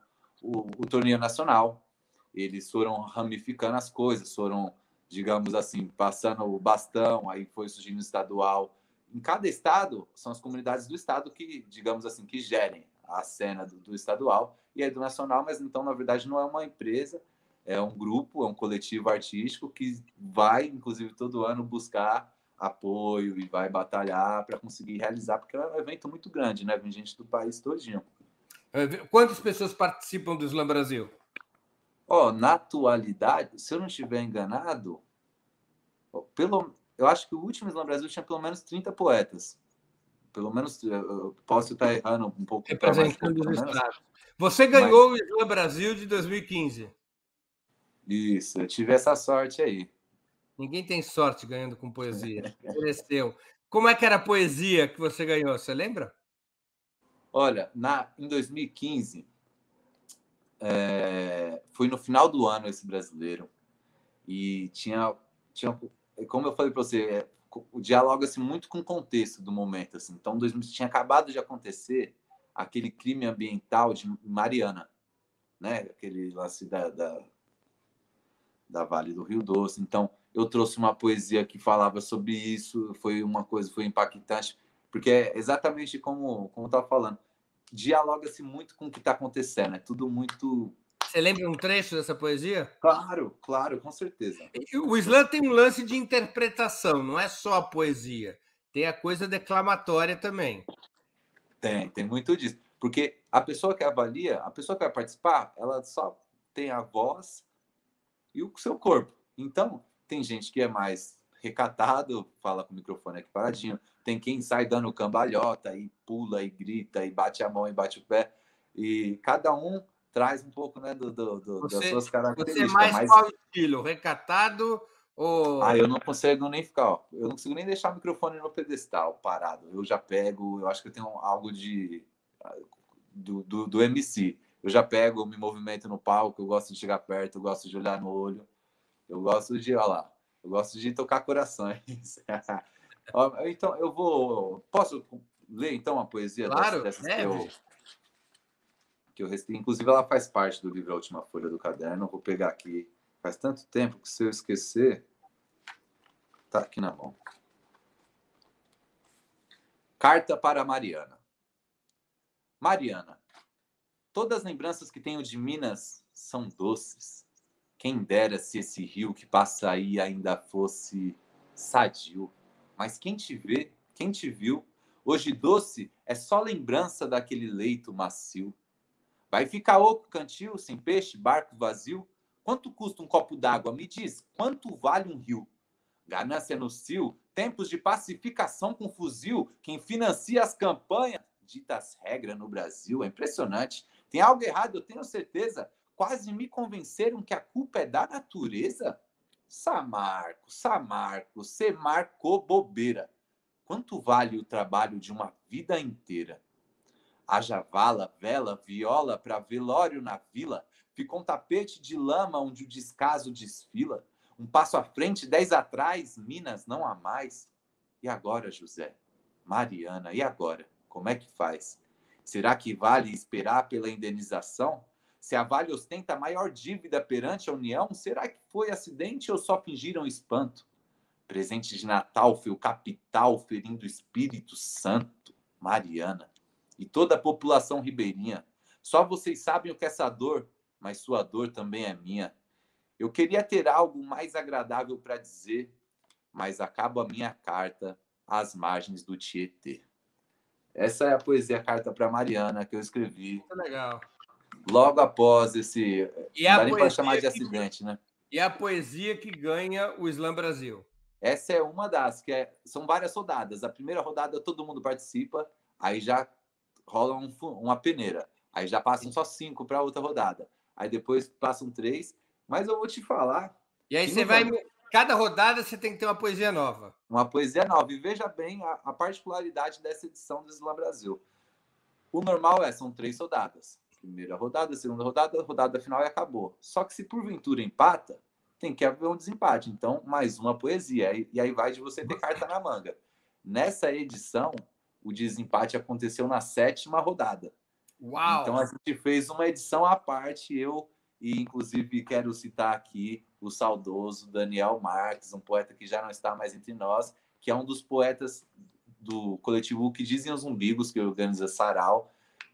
o, o torneio nacional, eles foram ramificando as coisas, foram, digamos assim, passando o bastão, aí foi surgindo o estadual, em cada estado, são as comunidades do estado que, digamos assim, que gerem a cena do, do estadual e aí do nacional, mas então, na verdade, não é uma empresa, é um grupo, é um coletivo artístico que vai, inclusive, todo ano buscar apoio e vai batalhar para conseguir realizar, porque é um evento muito grande, né? Vem gente do país todinho. É, quantas pessoas participam do Slam Brasil? Ó, oh, na atualidade, se eu não estiver enganado, pelo, eu acho que o último Slam Brasil tinha pelo menos 30 poetas. Pelo menos, eu posso estar errando um pouco. Representando os estados. Você ganhou Mas... o Slam Brasil de 2015. Isso, eu tive essa sorte aí. Ninguém tem sorte ganhando com poesia. Mereceu. Como é que era a poesia que você ganhou? Você lembra? Olha, na, em 2015, é, foi no final do ano esse brasileiro. E tinha, tinha como eu falei para você, é, o dialoga-se muito com o contexto do momento. Assim. Então, 2000, tinha acabado de acontecer aquele crime ambiental de Mariana, né? aquele lance da, da, da Vale do Rio Doce. Então, eu trouxe uma poesia que falava sobre isso, foi uma coisa, foi impactante, porque é exatamente como como estava falando, dialoga-se muito com o que está acontecendo, é tudo muito. Você lembra um trecho dessa poesia? Claro, claro, com certeza. O slam tem um lance de interpretação, não é só a poesia, tem a coisa declamatória também. Tem, tem muito disso, porque a pessoa que avalia, a pessoa que vai participar, ela só tem a voz e o seu corpo. Então, tem gente que é mais recatado, fala com o microfone aqui paradinho. Tem quem sai dando cambalhota e pula e grita e bate a mão e bate o pé. E cada um traz um pouco né, do, do, do você, das suas características. Você é mais, mais... qual estilo? Recatado ou. Ah, eu não consigo nem ficar, ó, eu não consigo nem deixar o microfone no pedestal parado. Eu já pego, eu acho que eu tenho algo de. Do, do, do MC. Eu já pego, me movimento no palco, eu gosto de chegar perto, eu gosto de olhar no olho. Eu gosto de, olha lá, eu gosto de tocar corações. então, eu vou. Posso ler então a poesia claro, dessas, dessas que eu, que eu recebi? Inclusive, ela faz parte do livro A Última Folha do Caderno. Eu vou pegar aqui. Faz tanto tempo que se eu esquecer. Tá aqui na mão. Carta para Mariana. Mariana, todas as lembranças que tenho de Minas são doces quem dera se esse rio que passa aí ainda fosse sadio. Mas quem te vê, quem te viu, hoje doce é só lembrança daquele leito macio. Vai ficar oco cantil, sem peixe, barco vazio? Quanto custa um copo d'água? Me diz, quanto vale um rio? Ganância no cio, tempos de pacificação com fuzil, quem financia as campanhas, dita as regras no Brasil, é impressionante. Tem algo errado, eu tenho certeza quase me convenceram que a culpa é da natureza? Samarco, Samarco, você marcou bobeira. Quanto vale o trabalho de uma vida inteira? Haja vala, vela, viola para velório na vila. Ficou um tapete de lama onde o descaso desfila. Um passo à frente, dez atrás, Minas não há mais. E agora, José? Mariana, e agora? Como é que faz? Será que vale esperar pela indenização? Se a Vale ostenta a maior dívida perante a União, será que foi acidente ou só fingiram espanto? Presente de Natal foi o capital ferindo o Espírito Santo, Mariana, e toda a população ribeirinha. Só vocês sabem o que é essa dor, mas sua dor também é minha. Eu queria ter algo mais agradável para dizer, mas acabo a minha carta às margens do Tietê. Essa é a poesia Carta para Mariana que eu escrevi. Muito legal logo após esse. E não dá nem para chamar de acidente, que... né? E a poesia que ganha o Slam Brasil. Essa é uma das, que é, são várias rodadas. A primeira rodada todo mundo participa, aí já rola um, uma peneira. Aí já passam só cinco para outra rodada. Aí depois passam três. Mas eu vou te falar. E aí você vai. Cada rodada você tem que ter uma poesia nova. Uma poesia nova. E veja bem a, a particularidade dessa edição do Slam Brasil. O normal é, são três rodadas primeira rodada, segunda rodada, rodada final e acabou. Só que se porventura empata, tem que haver um desempate. Então, mais uma poesia. E aí vai de você ter carta na manga. Nessa edição, o desempate aconteceu na sétima rodada. Uau! Então a gente fez uma edição à parte, eu e inclusive quero citar aqui o saudoso Daniel Marques, um poeta que já não está mais entre nós, que é um dos poetas do coletivo que dizem os umbigos que organiza Sarau,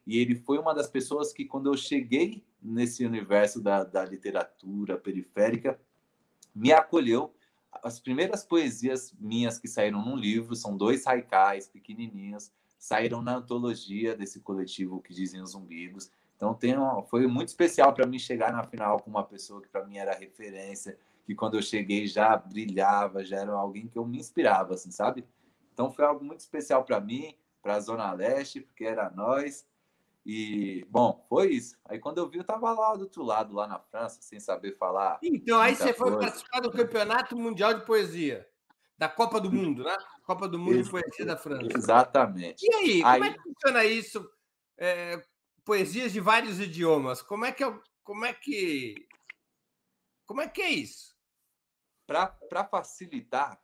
e ele foi uma das pessoas que, quando eu cheguei nesse universo da, da literatura periférica, me acolheu as primeiras poesias minhas que saíram num livro são dois haikais pequenininhos, saíram na antologia desse coletivo que dizem os umbigos. Então tem uma, foi muito especial para mim chegar na final com uma pessoa que para mim era referência, que quando eu cheguei já brilhava, já era alguém que eu me inspirava, assim, sabe? Então foi algo muito especial para mim, para a Zona Leste, porque era nós. E, bom, foi isso. Aí quando eu vi, eu estava lá do outro lado, lá na França, sem saber falar. Então, aí você foi participar do Campeonato Mundial de Poesia, da Copa do Mundo, né? Copa do Mundo de Poesia da França. Exatamente. E aí, como é que funciona isso? É, poesias de vários idiomas. Como é que é, como é que como é que é isso? Para facilitar,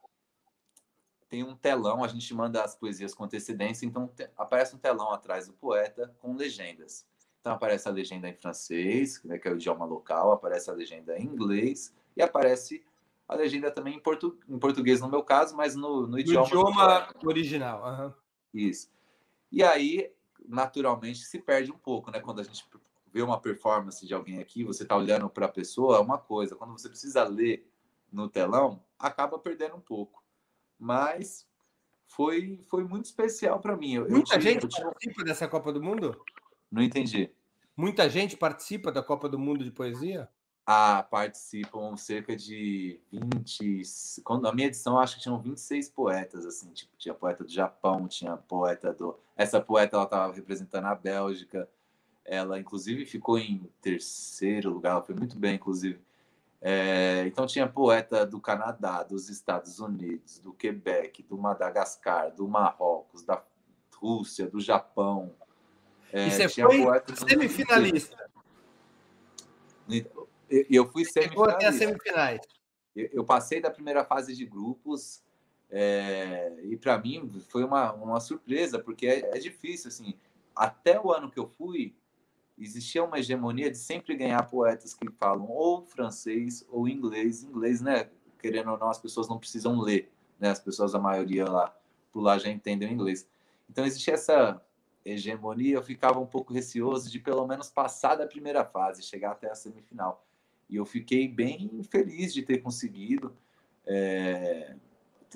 tem um telão, a gente manda as poesias com antecedência, então te, aparece um telão atrás do poeta com legendas. Então aparece a legenda em francês, né, que é o idioma local, aparece a legenda em inglês e aparece a legenda também em, portu, em português no meu caso, mas no, no idioma, idioma original. Uhum. Isso. E aí naturalmente se perde um pouco, né? Quando a gente vê uma performance de alguém aqui, você está olhando para a pessoa, é uma coisa. Quando você precisa ler no telão, acaba perdendo um pouco. Mas foi, foi muito especial para mim. Eu, Muita eu gente eu participa dessa Copa do Mundo? Não entendi. Muita gente participa da Copa do Mundo de poesia? Ah, participam cerca de 20. Quando, na minha edição, acho que tinham 26 poetas, assim, tipo, tinha poeta do Japão, tinha poeta do. Essa poeta ela estava representando a Bélgica. Ela, inclusive, ficou em terceiro lugar, ela foi muito bem, inclusive. É, então tinha poeta do Canadá, dos Estados Unidos, do Quebec, do Madagascar, do Marrocos, da Rússia, do Japão. É, e você foi semifinalista? Eu, eu fui semifinalista. Até semifinais. Eu, eu, passei da primeira fase de grupos é, e para mim foi uma, uma surpresa, porque é, é, difícil, assim, até o ano que eu fui, existia uma hegemonia de sempre ganhar poetas que falam ou francês ou inglês. Inglês, né? Querendo ou não, as pessoas não precisam ler, né? As pessoas, a maioria lá, por lá já entendem o inglês. Então existia essa hegemonia, eu ficava um pouco receoso de pelo menos passar da primeira fase, chegar até a semifinal. E eu fiquei bem feliz de ter conseguido é,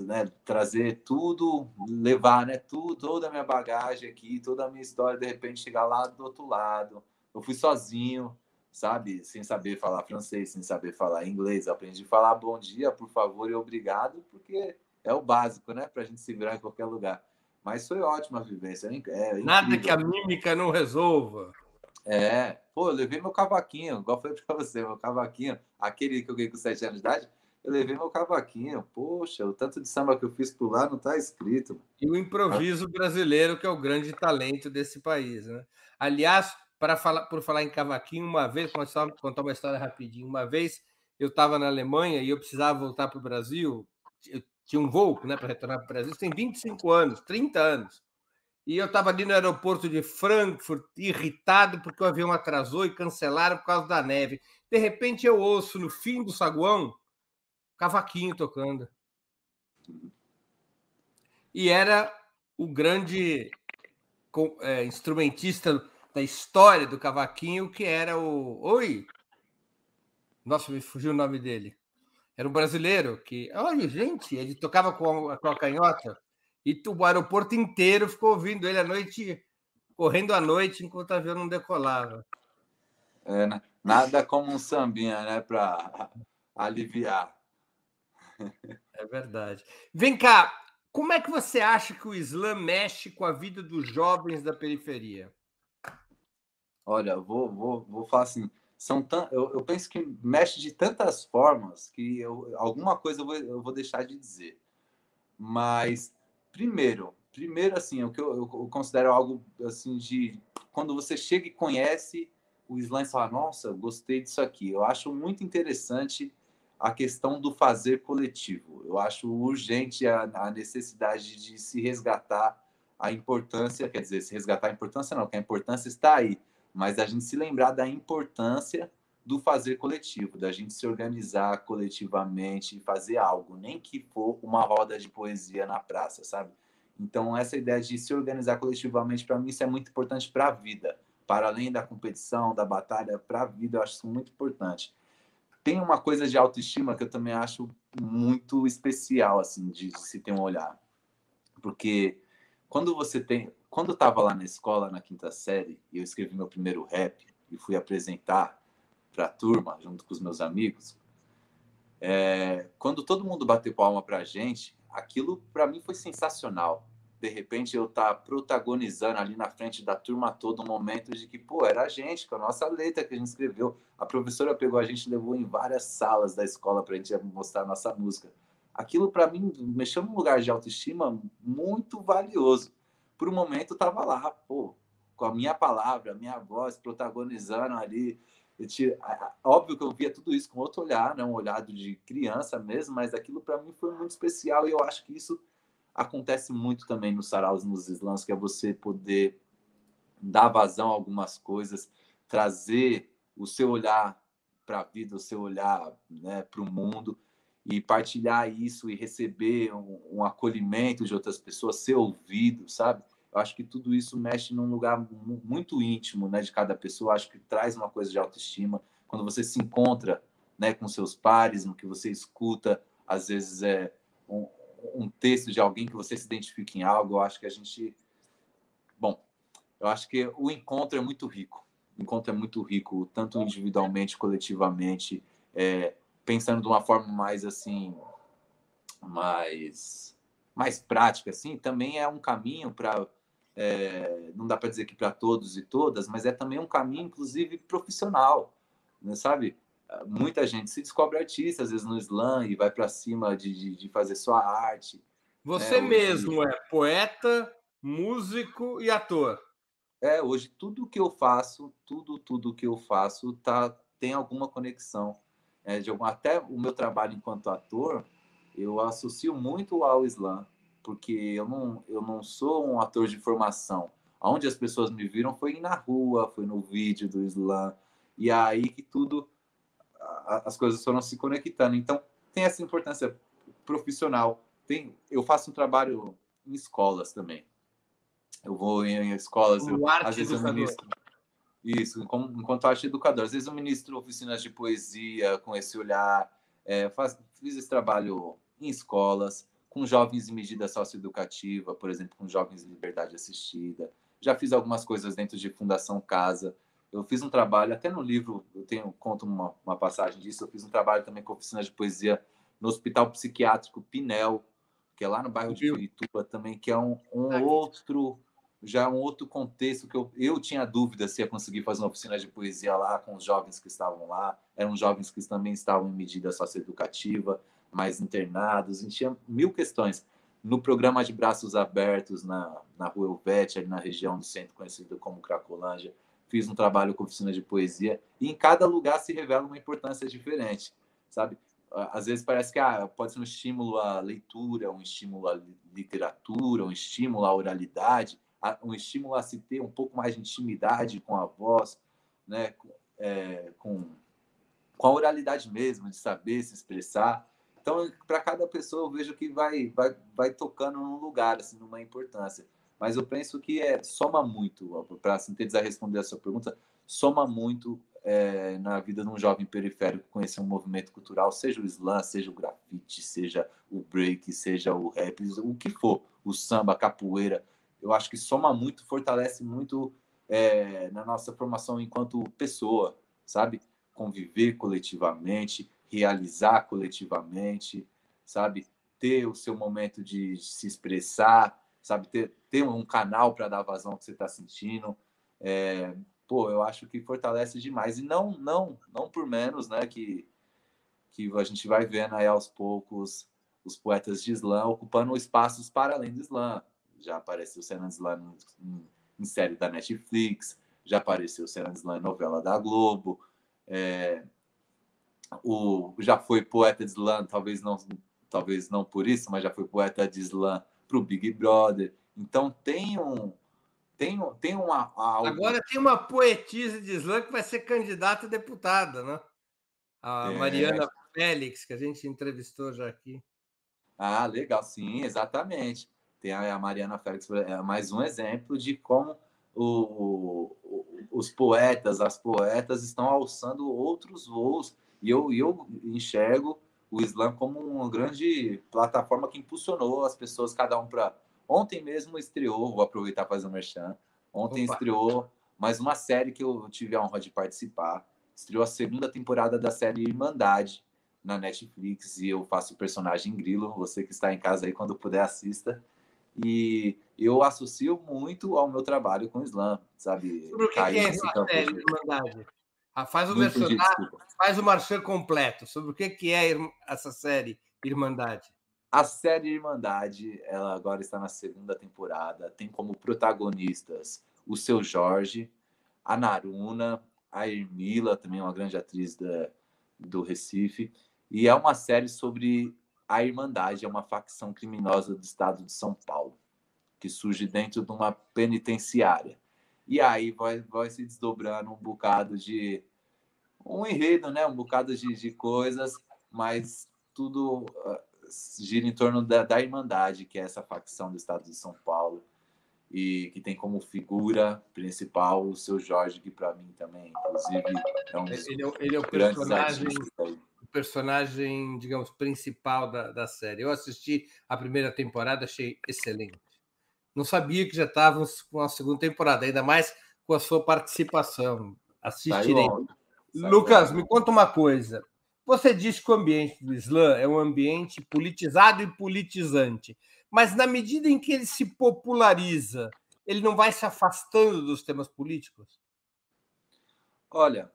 né, trazer tudo, levar né, tudo, toda a minha bagagem aqui, toda a minha história, de repente chegar lá do outro lado. Eu fui sozinho, sabe? Sem saber falar francês, sem saber falar inglês. Aprendi a falar bom dia, por favor e obrigado, porque é o básico, né? Para a gente se virar em qualquer lugar. Mas foi ótima a vivência. É, é Nada que a mímica não resolva. É, pô, eu levei meu cavaquinho, igual falei para você, meu cavaquinho, aquele que eu ganhei com 7 anos de idade, eu levei meu cavaquinho. Poxa, o tanto de samba que eu fiz por lá não está escrito. E o improviso brasileiro, que é o grande talento desse país, né? Aliás, para falar, por falar em cavaquinho, uma vez, vou contar uma história rapidinho. Uma vez eu estava na Alemanha e eu precisava voltar para o Brasil. Eu tinha um voo né, para retornar para o Brasil. Isso tem 25 anos, 30 anos. E eu estava ali no aeroporto de Frankfurt, irritado porque o avião atrasou e cancelaram por causa da neve. De repente eu ouço no fim do saguão cavaquinho tocando. E era o grande é, instrumentista da história do cavaquinho, que era o. Oi! Nossa, me fugiu o nome dele. Era um brasileiro que. Olha, gente, ele tocava com a, com a canhota. E o aeroporto inteiro ficou ouvindo ele à noite, correndo à noite, enquanto o avião não decolava. É, nada como um sambinha, né, para aliviar. É verdade. Vem cá, como é que você acha que o Islã mexe com a vida dos jovens da periferia? Olha, vou, vou, vou falar assim. São tan... eu, eu penso que mexe de tantas formas que eu, alguma coisa eu vou, eu vou deixar de dizer. Mas Primeiro, primeiro assim, o que eu, eu, considero algo assim de quando você chega e conhece o slam e fala, nossa, gostei disso aqui. Eu acho muito interessante a questão do fazer coletivo. Eu acho urgente a, a necessidade de se resgatar a importância, quer dizer, se resgatar a importância não, que a importância está aí, mas a gente se lembrar da importância do fazer coletivo, da gente se organizar coletivamente e fazer algo, nem que for uma roda de poesia na praça, sabe? Então, essa ideia de se organizar coletivamente, para mim, isso é muito importante para a vida, para além da competição, da batalha, para a vida, eu acho isso muito importante. Tem uma coisa de autoestima que eu também acho muito especial assim de, de se ter um olhar, porque quando você tem, quando eu estava lá na escola na quinta série e eu escrevi meu primeiro rap e fui apresentar para a turma junto com os meus amigos, é, quando todo mundo bateu palma para a gente, aquilo para mim foi sensacional. De repente eu estar tá protagonizando ali na frente da turma todo um momento de que, pô, era a gente, com a nossa letra que a gente escreveu. A professora pegou a gente levou em várias salas da escola para a gente mostrar a nossa música. Aquilo para mim mexeu num lugar de autoestima muito valioso. Por um momento eu estava lá, pô, com a minha palavra, a minha voz protagonizando ali óbvio que eu via tudo isso com outro olhar, né? um olhar de criança mesmo, mas aquilo para mim foi muito especial e eu acho que isso acontece muito também nos saraus, nos slams, que é você poder dar vazão a algumas coisas, trazer o seu olhar para a vida, o seu olhar né, para o mundo e partilhar isso e receber um, um acolhimento de outras pessoas, ser ouvido, sabe? Eu acho que tudo isso mexe num lugar muito íntimo, né, de cada pessoa. Eu acho que traz uma coisa de autoestima. Quando você se encontra, né, com seus pares, no que você escuta, às vezes é um, um texto de alguém que você se identifica em algo. Eu acho que a gente, bom, eu acho que o encontro é muito rico. O encontro é muito rico, tanto individualmente, coletivamente, é, pensando de uma forma mais assim, mais mais prática, assim, também é um caminho para é, não dá para dizer que para todos e todas, mas é também um caminho, inclusive, profissional, né, sabe? Muita gente se descobre artista, às vezes no slam, e vai para cima de, de, de, fazer sua arte. Você né? mesmo é poeta, músico e ator. É, hoje tudo que eu faço, tudo, tudo que eu faço tá, tem alguma conexão. É, de algum, até o meu trabalho enquanto ator, eu associo muito ao slam porque eu não, eu não sou um ator de formação. Onde as pessoas me viram foi na rua, foi no vídeo do slam, e aí que tudo, as coisas foram se conectando. Então, tem essa importância profissional. Tem, eu faço um trabalho em escolas também. Eu vou em escolas, eu, às vezes eu ministro. Isso, enquanto arte educador. Às vezes eu ministro oficinas de poesia com esse olhar. É, faz, fiz esse trabalho em escolas com jovens em medida socioeducativa, por exemplo, com jovens em liberdade assistida. Já fiz algumas coisas dentro de Fundação Casa. Eu fiz um trabalho, até no livro, eu tenho conto uma, uma passagem disso, eu fiz um trabalho também com oficinas de poesia no Hospital Psiquiátrico Pinel, que é lá no bairro de Curitiba também, que é um, um outro já um outro contexto que eu, eu tinha dúvida se ia conseguir fazer uma oficina de poesia lá com os jovens que estavam lá. Eram jovens que também estavam em medida socioeducativa mais internados, e tinha mil questões. No programa de Braços Abertos, na, na Rua Elvete, ali na região do centro, conhecido como Cracolândia, fiz um trabalho com oficina de poesia, e em cada lugar se revela uma importância diferente, sabe? Às vezes parece que ah, pode ser um estímulo à leitura, um estímulo à literatura, um estímulo à oralidade, um estímulo a se ter um pouco mais de intimidade com a voz, né? É, com, com a oralidade mesmo, de saber se expressar. Então, para cada pessoa, eu vejo que vai, vai, vai tocando num lugar, assim, numa importância. Mas eu penso que é, soma muito, para sintetizar e responder a sua pergunta, soma muito é, na vida de um jovem periférico conhecer um movimento cultural, seja o slam, seja o grafite, seja o break, seja o rap, o que for, o samba, a capoeira. Eu acho que soma muito, fortalece muito é, na nossa formação enquanto pessoa, sabe? Conviver coletivamente, realizar coletivamente, sabe? Ter o seu momento de se expressar, sabe? Ter, ter um canal para dar vazão que você está sentindo. É, pô, eu acho que fortalece demais. E não, não, não por menos, né? Que, que a gente vai vendo aí aos poucos os poetas de slam ocupando espaços para além do slam. Já apareceu Senna Slam em, em, série da Netflix, já apareceu Senna Slam em novela da Globo. É, o, já foi poeta de slam, talvez não, talvez não por isso, mas já foi poeta de slam para o Big Brother. Então tem um. Tem, tem uma. Agora tem uma poetisa de slam que vai ser candidata a deputada, né? A é. Mariana Félix, que a gente entrevistou já aqui. Ah, legal, sim, exatamente. Tem a Mariana Félix, é mais um exemplo de como o, o, os poetas, as poetas estão alçando outros voos e eu, eu enxergo o Islã como uma grande plataforma que impulsionou as pessoas, cada um para. Ontem mesmo estreou, vou aproveitar para fazer um merchan. Ontem Opa. estreou mais uma série que eu tive a honra de participar. Estreou a segunda temporada da série Irmandade na Netflix e eu faço o personagem Grilo. Você que está em casa aí, quando puder, assista. E eu associo muito ao meu trabalho com o Islã, sabe? Sobre o que, que é essa série Irmandade? Ah, faz o personagem, faz o marchand completo. Sobre o que, que é essa série Irmandade? A série Irmandade, ela agora está na segunda temporada, tem como protagonistas o seu Jorge, a Naruna, a Ermila, também uma grande atriz da, do Recife, e é uma série sobre a Irmandade, é uma facção criminosa do estado de São Paulo, que surge dentro de uma penitenciária. E aí vai, vai se desdobrando um bocado de. um enredo, né? Um bocado de, de coisas, mas tudo uh, gira em torno da, da Irmandade, que é essa facção do estado de São Paulo, e que tem como figura principal o seu Jorge, que para mim também, inclusive, é um dos ele, é, ele é o personagem, o personagem, digamos, principal da, da série. Eu assisti a primeira temporada, achei excelente. Não sabia que já estávamos com a segunda temporada, ainda mais com a sua participação. Assistirei. Lucas, me conta uma coisa. Você disse que o ambiente do Islã é um ambiente politizado e politizante, mas na medida em que ele se populariza, ele não vai se afastando dos temas políticos? Olha,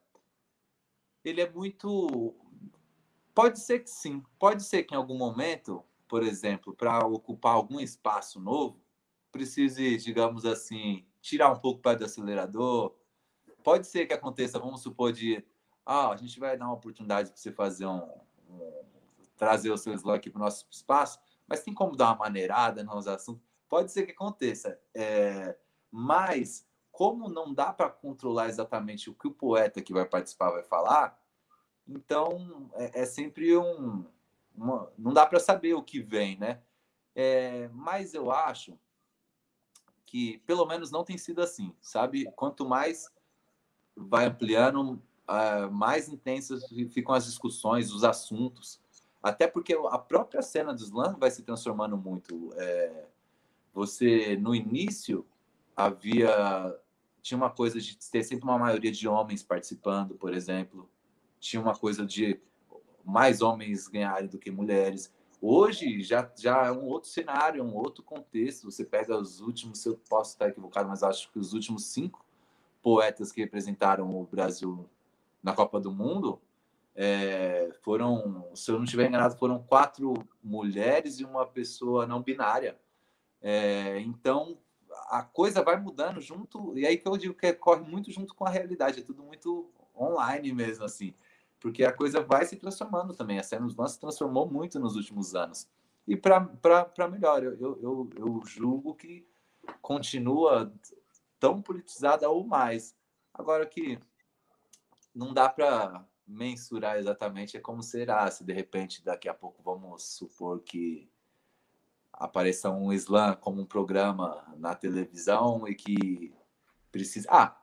ele é muito. Pode ser que sim. Pode ser que em algum momento, por exemplo, para ocupar algum espaço novo, precise, digamos assim, tirar um pouco pé do acelerador. Pode ser que aconteça, vamos supor, de ah, a gente vai dar uma oportunidade para você fazer um, um, trazer o seu slot aqui para o nosso espaço, mas tem como dar uma maneirada nos assuntos? Pode ser que aconteça, é, mas como não dá para controlar exatamente o que o poeta que vai participar vai falar, então é, é sempre um, uma, não dá para saber o que vem, né? É, mas eu acho que pelo menos não tem sido assim, sabe? Quanto mais vai ampliando, uh, mais intensas ficam as discussões, os assuntos, até porque a própria cena do slam vai se transformando muito. É, você, no início, havia. Tinha uma coisa de ter sempre uma maioria de homens participando, por exemplo. Tinha uma coisa de mais homens ganharem do que mulheres. Hoje já, já é um outro cenário, é um outro contexto. Você pega os últimos, eu posso estar equivocado, mas acho que os últimos cinco poetas que representaram o Brasil na Copa do Mundo, é, foram, se eu não estiver enganado, foram quatro mulheres e uma pessoa não binária. É, então, a coisa vai mudando junto, e aí que eu digo que corre muito junto com a realidade, é tudo muito online mesmo, assim, porque a coisa vai se transformando também. A dos lances se transformou muito nos últimos anos. E para melhor, eu, eu, eu julgo que continua tão politizada ou mais. Agora que não dá para mensurar exatamente é como será se de repente daqui a pouco vamos supor que apareça um slam como um programa na televisão e que precisa ah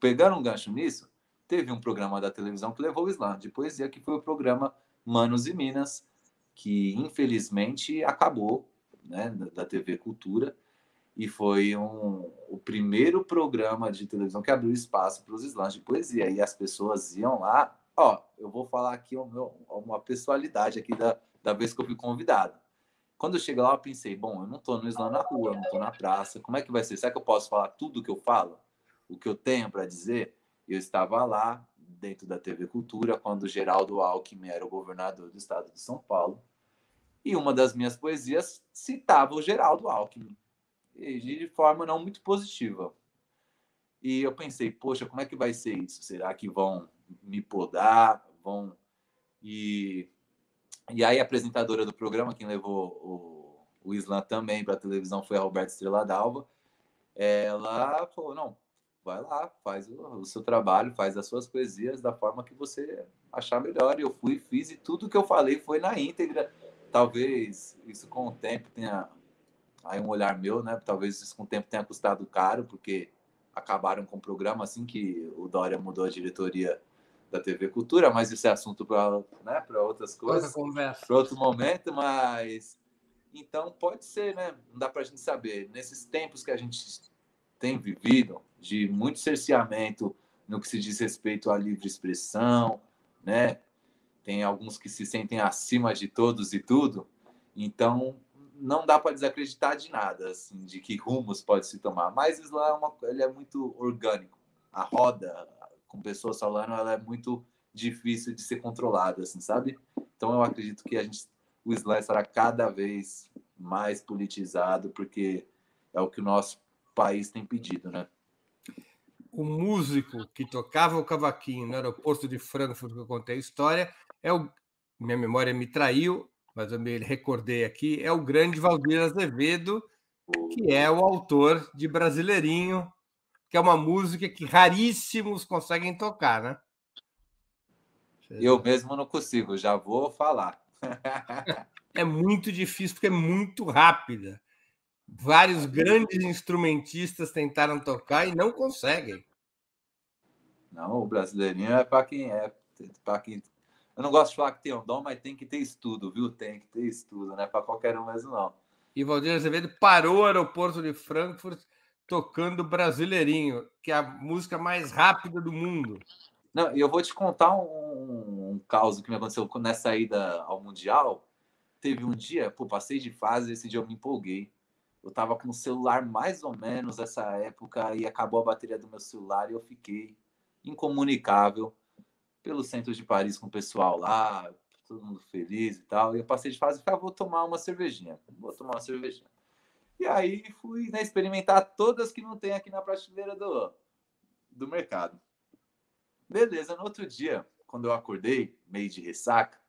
pegando um gancho nisso teve um programa da televisão que levou o slam de poesia que foi o programa Manos e Minas que infelizmente acabou né da TV Cultura e foi um, o primeiro programa de televisão que abriu espaço para os slams de poesia. E as pessoas iam lá. Ó, eu vou falar aqui uma pessoalidade aqui da, da vez que eu fui convidado. Quando eu cheguei lá, eu pensei, bom, eu não estou no slam na rua, eu não estou na praça. Como é que vai ser? Será que eu posso falar tudo o que eu falo? O que eu tenho para dizer? Eu estava lá, dentro da TV Cultura, quando Geraldo Alckmin era o governador do estado de São Paulo. E uma das minhas poesias citava o Geraldo Alckmin de forma não muito positiva. E eu pensei, poxa, como é que vai ser isso? Será que vão me podar? Vão. E, e aí, a apresentadora do programa, quem levou o, o também para a televisão foi a Roberta Estrela Dalva. Ela falou: não, vai lá, faz o, o, seu trabalho, faz as suas poesias da forma que você achar melhor. Eu fui, fiz, e tudo que eu falei foi na íntegra. Talvez isso com o tempo tenha aí um olhar meu, né? Talvez isso com o tempo tenha custado caro, porque acabaram com o programa assim que o Dória mudou a diretoria da TV Cultura, mas isso é assunto para né, outras coisas, para outro momento, mas então pode ser, né? Não dá para a gente saber. Nesses tempos que a gente tem vivido, de muito cerceamento no que se diz respeito à livre expressão, né? Tem alguns que se sentem acima de todos e tudo. Então, não dá para desacreditar de nada, assim, de que rumos pode se tomar. Mas o Islã é, uma, ele é muito orgânico. A roda com pessoas falando, ela é muito difícil de ser controlada, assim, sabe? Então, eu acredito que a gente, o Islã estará cada vez mais politizado, porque é o que o nosso país tem pedido, né? O músico que tocava o cavaquinho no aeroporto de Frankfurt, que eu contei a história, é o. Minha memória me traiu, mas eu me recordei aqui, é o grande Valdir Azevedo, que é o autor de Brasileirinho, que é uma música que raríssimos conseguem tocar, né? Eu mesmo não consigo, já vou falar. é muito difícil, porque é muito rápida. Vários grandes instrumentistas tentaram tocar e não conseguem. Não, o brasileirinho é para quem é, para quem. Eu não gosto de falar que tem um dom, mas tem que ter estudo, viu? Tem que ter estudo, não é para qualquer um mesmo não. E Valdir Azevedo parou o aeroporto de Frankfurt tocando Brasileirinho, que é a música mais rápida do mundo. Não, eu vou te contar um, um caos que me aconteceu nessa ida ao Mundial. Teve um dia, pô, passei de fase, esse dia eu me empolguei. Eu tava com o celular mais ou menos nessa época e acabou a bateria do meu celular e eu fiquei incomunicável pelo centro de Paris com o pessoal lá, todo mundo feliz e tal. E eu passei de fase e ah, vou tomar uma cervejinha, vou tomar uma cervejinha. E aí fui né, experimentar todas que não tem aqui na prateleira do, do mercado. Beleza, no outro dia, quando eu acordei, meio de ressaca,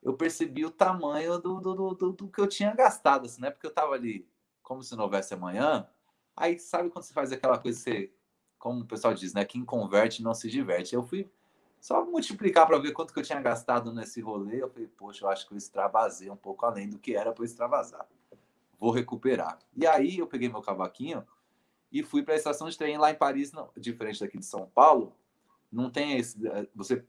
eu percebi o tamanho do, do, do, do que eu tinha gastado, assim, né? Porque eu tava ali como se não houvesse amanhã. Aí sabe quando você faz aquela coisa, você, como o pessoal diz, né? Quem converte não se diverte. Eu fui só multiplicar para ver quanto que eu tinha gastado nesse rolê. Eu falei, poxa, eu acho que eu extravasei um pouco além do que era para extravasar. Vou recuperar. E aí eu peguei meu cavaquinho e fui para a estação de trem lá em Paris, não, diferente daqui de São Paulo. Não tem esse. Eh, você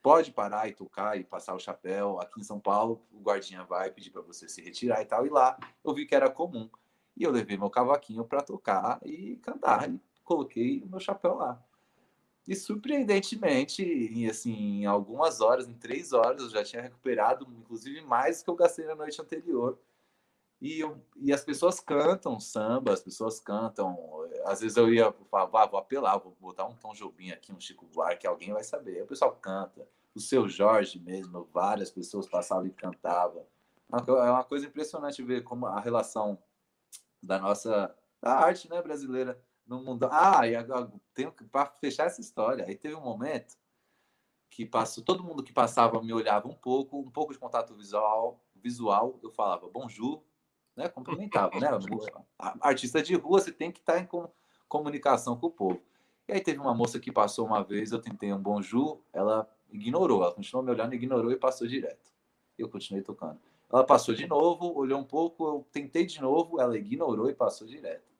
pode parar e tocar e passar o chapéu. Aqui em São Paulo, o guardinha vai pedir para você se retirar e tal. E lá eu vi que era comum. E eu levei meu cavaquinho para tocar e cantar. E coloquei o meu chapéu lá. E surpreendentemente, em, assim, em algumas horas, em três horas, eu já tinha recuperado, inclusive mais do que eu gastei na noite anterior. E, eu, e as pessoas cantam samba, as pessoas cantam. Às vezes eu ia falar, ah, vou apelar, vou botar um Tom Jobim aqui, um Chico Buarque, alguém vai saber. O pessoal canta. O seu Jorge mesmo, várias pessoas passavam e cantavam. É uma coisa impressionante ver como a relação da nossa da arte né, brasileira no mundo. Ah, e agora tenho que para fechar essa história. Aí teve um momento que passou, todo mundo que passava me olhava um pouco, um pouco de contato visual, visual, eu falava bonjour, né, cumprimentava, né? Artista de rua, você tem que estar em comunicação com o povo. E aí teve uma moça que passou uma vez, eu tentei um bonjour, ela ignorou, ela continuou me olhando, ignorou e passou direto. Eu continuei tocando. Ela passou de novo, olhou um pouco, eu tentei de novo, ela ignorou e passou direto.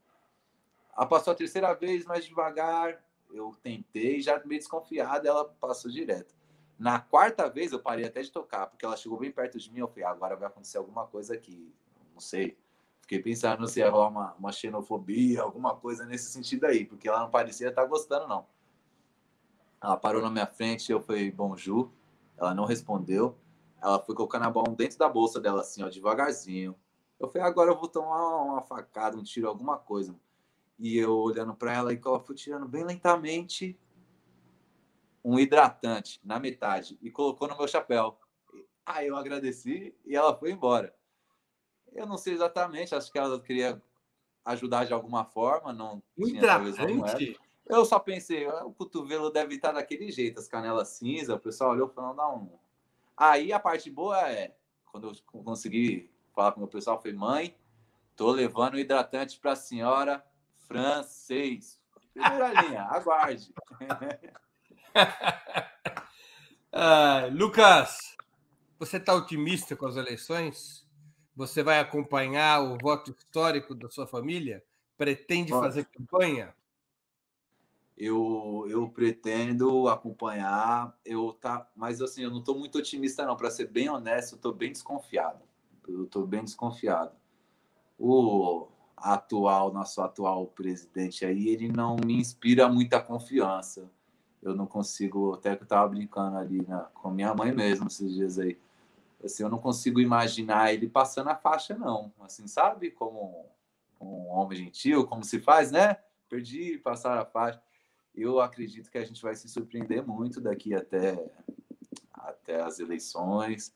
Ela passou a terceira vez, mais devagar, eu tentei, já meio desconfiada, ela passou direto. Na quarta vez, eu parei até de tocar, porque ela chegou bem perto de mim, eu falei, agora vai acontecer alguma coisa aqui, não sei. Fiquei pensando se ia rolar uma, uma xenofobia, alguma coisa nesse sentido aí, porque ela não parecia estar gostando, não. Ela parou na minha frente, eu falei, bonjour, ela não respondeu. Ela foi colocando a mão dentro da bolsa dela, assim, ó, devagarzinho. Eu falei, agora eu vou tomar uma facada, um tiro, alguma coisa. E eu olhando para ela e ela foi tirando bem lentamente um hidratante na metade e colocou no meu chapéu. Aí eu agradeci e ela foi embora. Eu não sei exatamente, acho que ela queria ajudar de alguma forma, não um hidratante? Eu só pensei, ah, o cotovelo deve estar daquele jeito, as canelas cinza. O pessoal olhou falando, dá um Aí a parte boa é, quando eu consegui falar com o meu pessoal, foi mãe, tô levando o hidratante para a senhora francês. Primeira linha, aguarde. ah, Lucas, você está otimista com as eleições? Você vai acompanhar o voto histórico da sua família? Pretende fazer campanha? Eu, eu pretendo acompanhar. Eu tá, mas assim, eu não estou muito otimista não. Para ser bem honesto, eu estou bem desconfiado. Eu estou bem desconfiado. O atual, nosso atual presidente aí, ele não me inspira muita confiança. Eu não consigo, até que eu estava brincando ali na, com minha mãe mesmo esses dias aí. Assim, eu não consigo imaginar ele passando a faixa, não. Assim, sabe? Como um homem gentil, como se faz, né? Perdi, passar a faixa. Eu acredito que a gente vai se surpreender muito daqui até, até as eleições.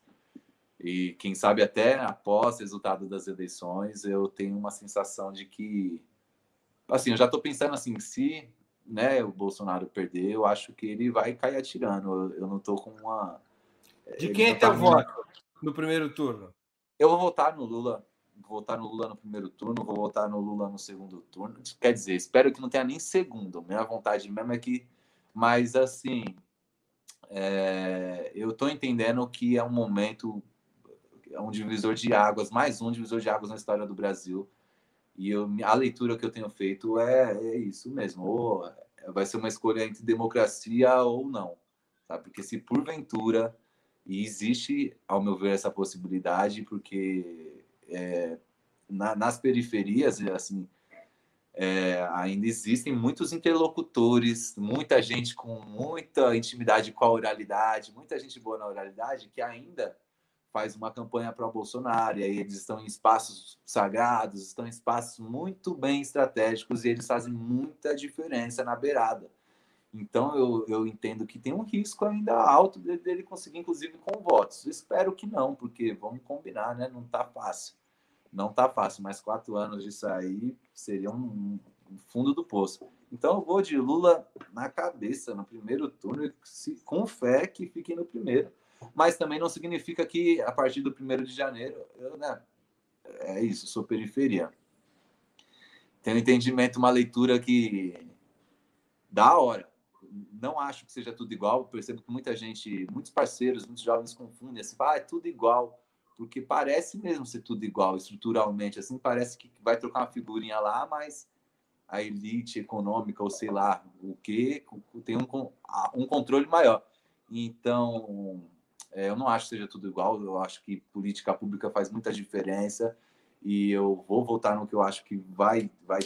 E quem sabe até após o resultado das eleições, eu tenho uma sensação de que. Assim, eu já estou pensando assim, se né, o Bolsonaro perder, eu acho que ele vai cair atirando. Eu, eu não estou com uma. De quem é teu tá voto no primeiro turno? Eu vou votar no Lula. Votar no Lula no primeiro turno, vou votar no Lula no segundo turno. Quer dizer, espero que não tenha nem segundo. Minha vontade mesmo é que. Mas, assim, é... eu estou entendendo que é um momento é um divisor de águas, mais um divisor de águas na história do Brasil. E eu, a leitura que eu tenho feito é, é isso mesmo. Ou vai ser uma escolha entre democracia ou não. Tá? Porque se porventura, e existe, ao meu ver, essa possibilidade, porque é, na, nas periferias, assim, é, ainda existem muitos interlocutores, muita gente com muita intimidade com a oralidade, muita gente boa na oralidade que ainda faz uma campanha para o Bolsonaro, e aí eles estão em espaços sagrados, estão em espaços muito bem estratégicos e eles fazem muita diferença na beirada. Então eu, eu entendo que tem um risco ainda alto dele, conseguir, inclusive, com votos. Espero que não, porque vamos combinar, né? Não está fácil. Não está fácil, mas quatro anos disso aí seria um, um, fundo do poço. Então eu vou de Lula na cabeça no primeiro turno, com fé que fiquem no primeiro mas também não significa que a partir do primeiro de janeiro, eu, né, é isso, sou periferia. Tenho um entendimento, uma leitura que da hora. Não acho que seja tudo igual, percebo que muita gente, muitos parceiros, muitos jovens confundem assim, ah, é tudo igual, porque parece mesmo ser tudo igual estruturalmente, assim, parece que vai trocar uma figurinha lá, mas a elite econômica, ou sei lá, o que, tem um, um controle maior. Então, é, eu não acho que seja tudo igual, eu acho que política pública faz muita diferença e eu vou votar no que eu acho que vai, vai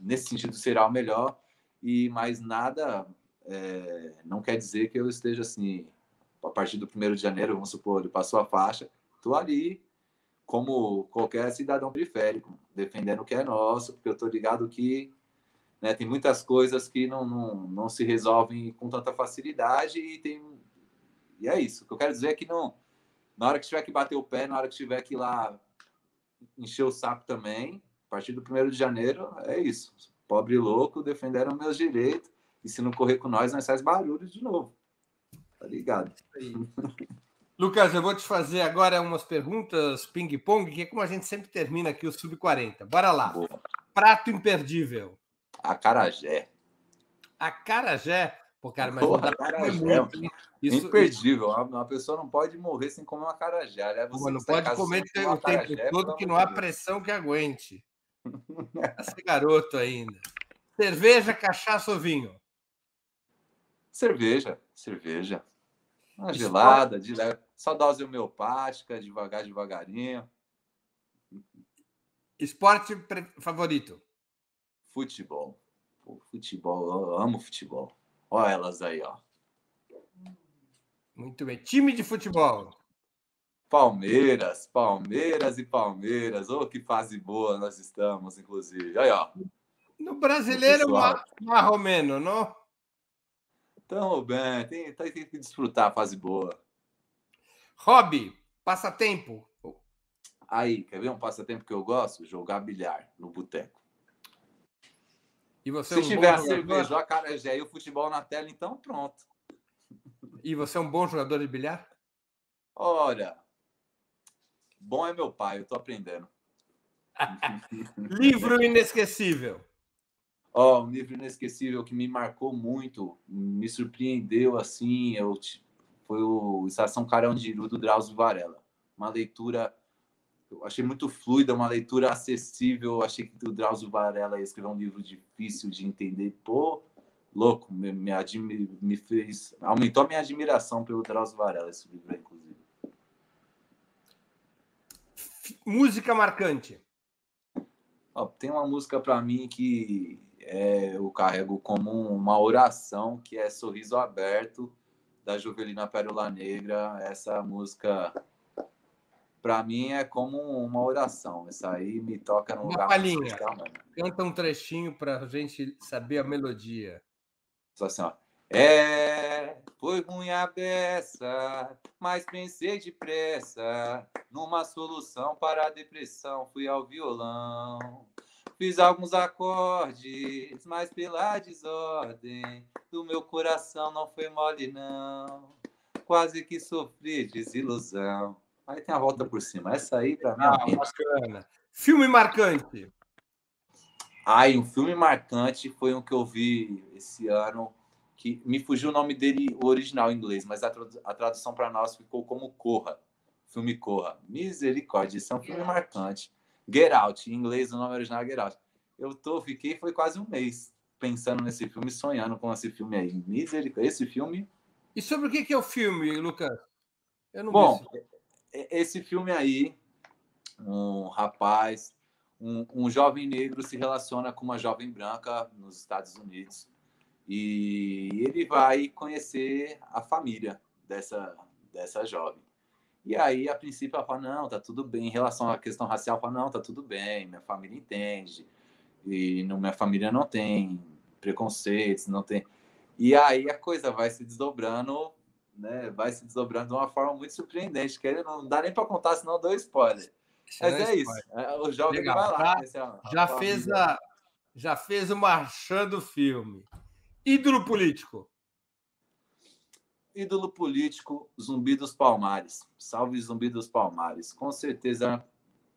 nesse sentido será o melhor e mais nada é, não quer dizer que eu esteja assim a partir do primeiro de janeiro, vamos supor, ele passou a faixa, estou ali como qualquer cidadão periférico, defendendo o que é nosso, porque eu estou ligado que né, tem muitas coisas que não, não, não se resolvem com tanta facilidade e tem e é isso. O que eu quero dizer é que não, na hora que tiver que bater o pé, na hora que tiver que ir lá encher o saco também, a partir do primeiro de janeiro, é isso. Pobre louco, defenderam meus direitos. E se não correr com nós, nós faz barulho de novo. Tá ligado? Lucas, eu vou te fazer agora umas perguntas ping-pong, que é como a gente sempre termina aqui o Sub-40. Bora lá. Boa. Prato imperdível. Acarajé. Acarajé. Pô, cara, mas Porra, é muito, isso, imperdível. Isso... Uma pessoa não pode morrer sem comer uma carajé. Né? Você não pode comer o tempo todo que não há pressão que aguente. Esse garoto ainda. Cerveja, cachaça ou vinho? Cerveja, cerveja. Uma gelada, de. Só dose homeopática, devagar, devagarinho. Esporte favorito? Futebol. Pô, futebol, eu amo futebol. Olha elas aí, ó. Muito bem. Time de futebol. Palmeiras, Palmeiras e Palmeiras. Oh, que fase boa nós estamos, inclusive. Aí, ó. No brasileiro, mais ou menos, não? Tamo bem, tem, tem que desfrutar a fase boa. Hobby, passatempo. Aí, quer ver um passatempo que eu gosto? Jogar bilhar no boteco. E você Se é um tiver a cerveja, a carajé e o futebol na tela, então pronto. E você é um bom jogador de bilhar? Olha, bom é meu pai, eu tô aprendendo. livro inesquecível. Ó, oh, um livro inesquecível que me marcou muito, me surpreendeu assim, eu, foi o Estação Carandiru do Drauzio Varela. Uma leitura eu achei muito fluida, uma leitura acessível. Eu achei que o Drauzio Varela ia escrever um livro difícil de entender. Pô, louco, me, me, me fez. Aumentou a minha admiração pelo Drauzio Varela, esse livro aí, inclusive. Música marcante. Ó, tem uma música para mim que é, eu carrego como uma oração, que é Sorriso Aberto, da Juvelina Pérola Negra. Essa música, para mim, é como uma oração. Essa aí me toca no uma lugar. Palhinha. Canta um trechinho para a gente saber a melodia. Só assim, ó. É, foi ruim a beça, mas pensei depressa numa solução para a depressão. Fui ao violão, fiz alguns acordes, mas pela desordem do meu coração não foi mole, não. Quase que sofri desilusão. Aí tem a volta por cima. Essa aí, para mim, é ah, bacana. Filme marcante. Ai, um filme marcante foi um que eu vi esse ano que me fugiu o nome dele, o original em inglês, mas a, tradução para nós ficou como Corra, filme Corra. Misericórdia, isso é um filme marcante. Get Out, em inglês o nome original é Get Out. Eu tô, fiquei, foi quase um mês pensando nesse filme, sonhando com esse filme aí. Misericórdia, esse filme... E sobre o que é o filme, Lucas? Bom, esse filme aí, um rapaz, um, um jovem negro se relaciona com uma jovem branca nos Estados Unidos e ele vai conhecer a família dessa, dessa jovem. E aí, a princípio, ela fala: não, tá tudo bem. Em relação à questão racial, fala: não, tá tudo bem, minha família entende. E no minha família não tem preconceitos, não tem. E aí a coisa vai se desdobrando, né? Vai se desdobrando de uma forma muito surpreendente, que ele não dá nem para contar, senão dou spoiler. Mas é, é isso. É, o jovem Legal. vai lá. Já, já fez a, já fez o marchando filme. Ídolo político. Ídolo político, Zumbi dos Palmares. Salve Zumbi dos Palmares. Com certeza,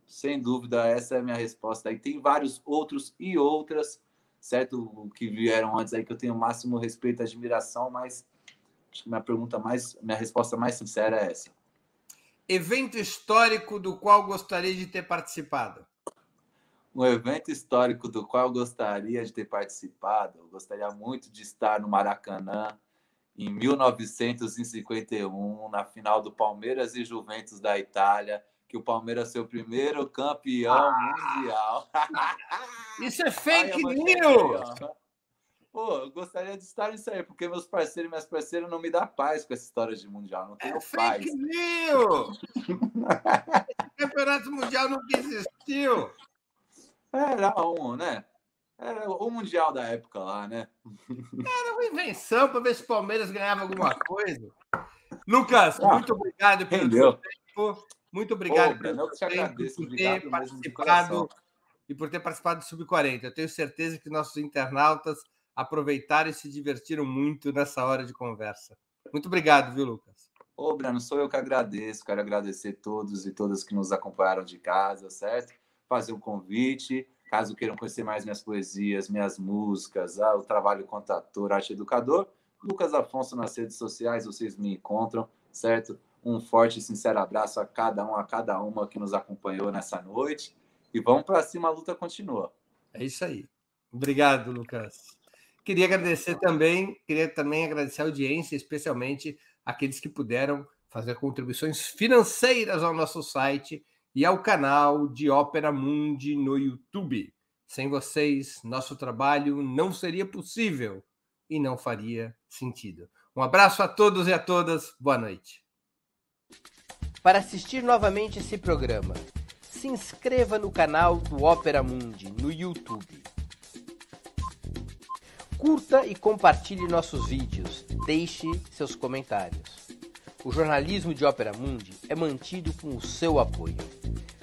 sem dúvida, essa é a minha resposta. Aí tem vários outros e outras, certo? Que vieram antes aí que eu tenho o máximo respeito e admiração, mas acho que minha pergunta mais, minha resposta mais sincera é essa. Evento histórico do qual gostaria de ter participado um evento histórico do qual gostaria de ter participado. Eu gostaria muito de estar no Maracanã em 1951, na final do Palmeiras e Juventus da Itália, que o Palmeiras foi o primeiro campeão ah, mundial. Isso é fake Ai, news! Pô, eu gostaria de estar nisso aí, porque meus parceiros e minhas parceiras não me dão paz com essa história de mundial. Não tenho é paz. Fake news! Esse campeonato mundial nunca existiu. Era um, né? Era o Mundial da época lá, né? Era uma invenção para ver se o Palmeiras ganhava alguma coisa. Lucas, ah, muito obrigado pelo rendeu. tempo. Muito obrigado Ô, pelo tempo, agradeço, por ter participado e por ter participado do Sub-40. Eu tenho certeza que nossos internautas aproveitaram e se divertiram muito nessa hora de conversa. Muito obrigado, viu, Lucas? Ô, Brano, sou eu que agradeço. Quero agradecer todos e todas que nos acompanharam de casa, certo? fazer um convite. Caso queiram conhecer mais minhas poesias, minhas músicas, ah, o trabalho como ator, arte educador, Lucas Afonso nas redes sociais, vocês me encontram, certo? Um forte e sincero abraço a cada um, a cada uma que nos acompanhou nessa noite. E vamos para cima, a luta continua. É isso aí. Obrigado, Lucas. Queria agradecer também, queria também agradecer a audiência, especialmente aqueles que puderam fazer contribuições financeiras ao nosso site e ao canal de Ópera Mundi no YouTube. Sem vocês, nosso trabalho não seria possível e não faria sentido. Um abraço a todos e a todas. Boa noite. Para assistir novamente esse programa, se inscreva no canal do Ópera Mundi no YouTube. Curta e compartilhe nossos vídeos. Deixe seus comentários. O jornalismo de Ópera Mundi é mantido com o seu apoio.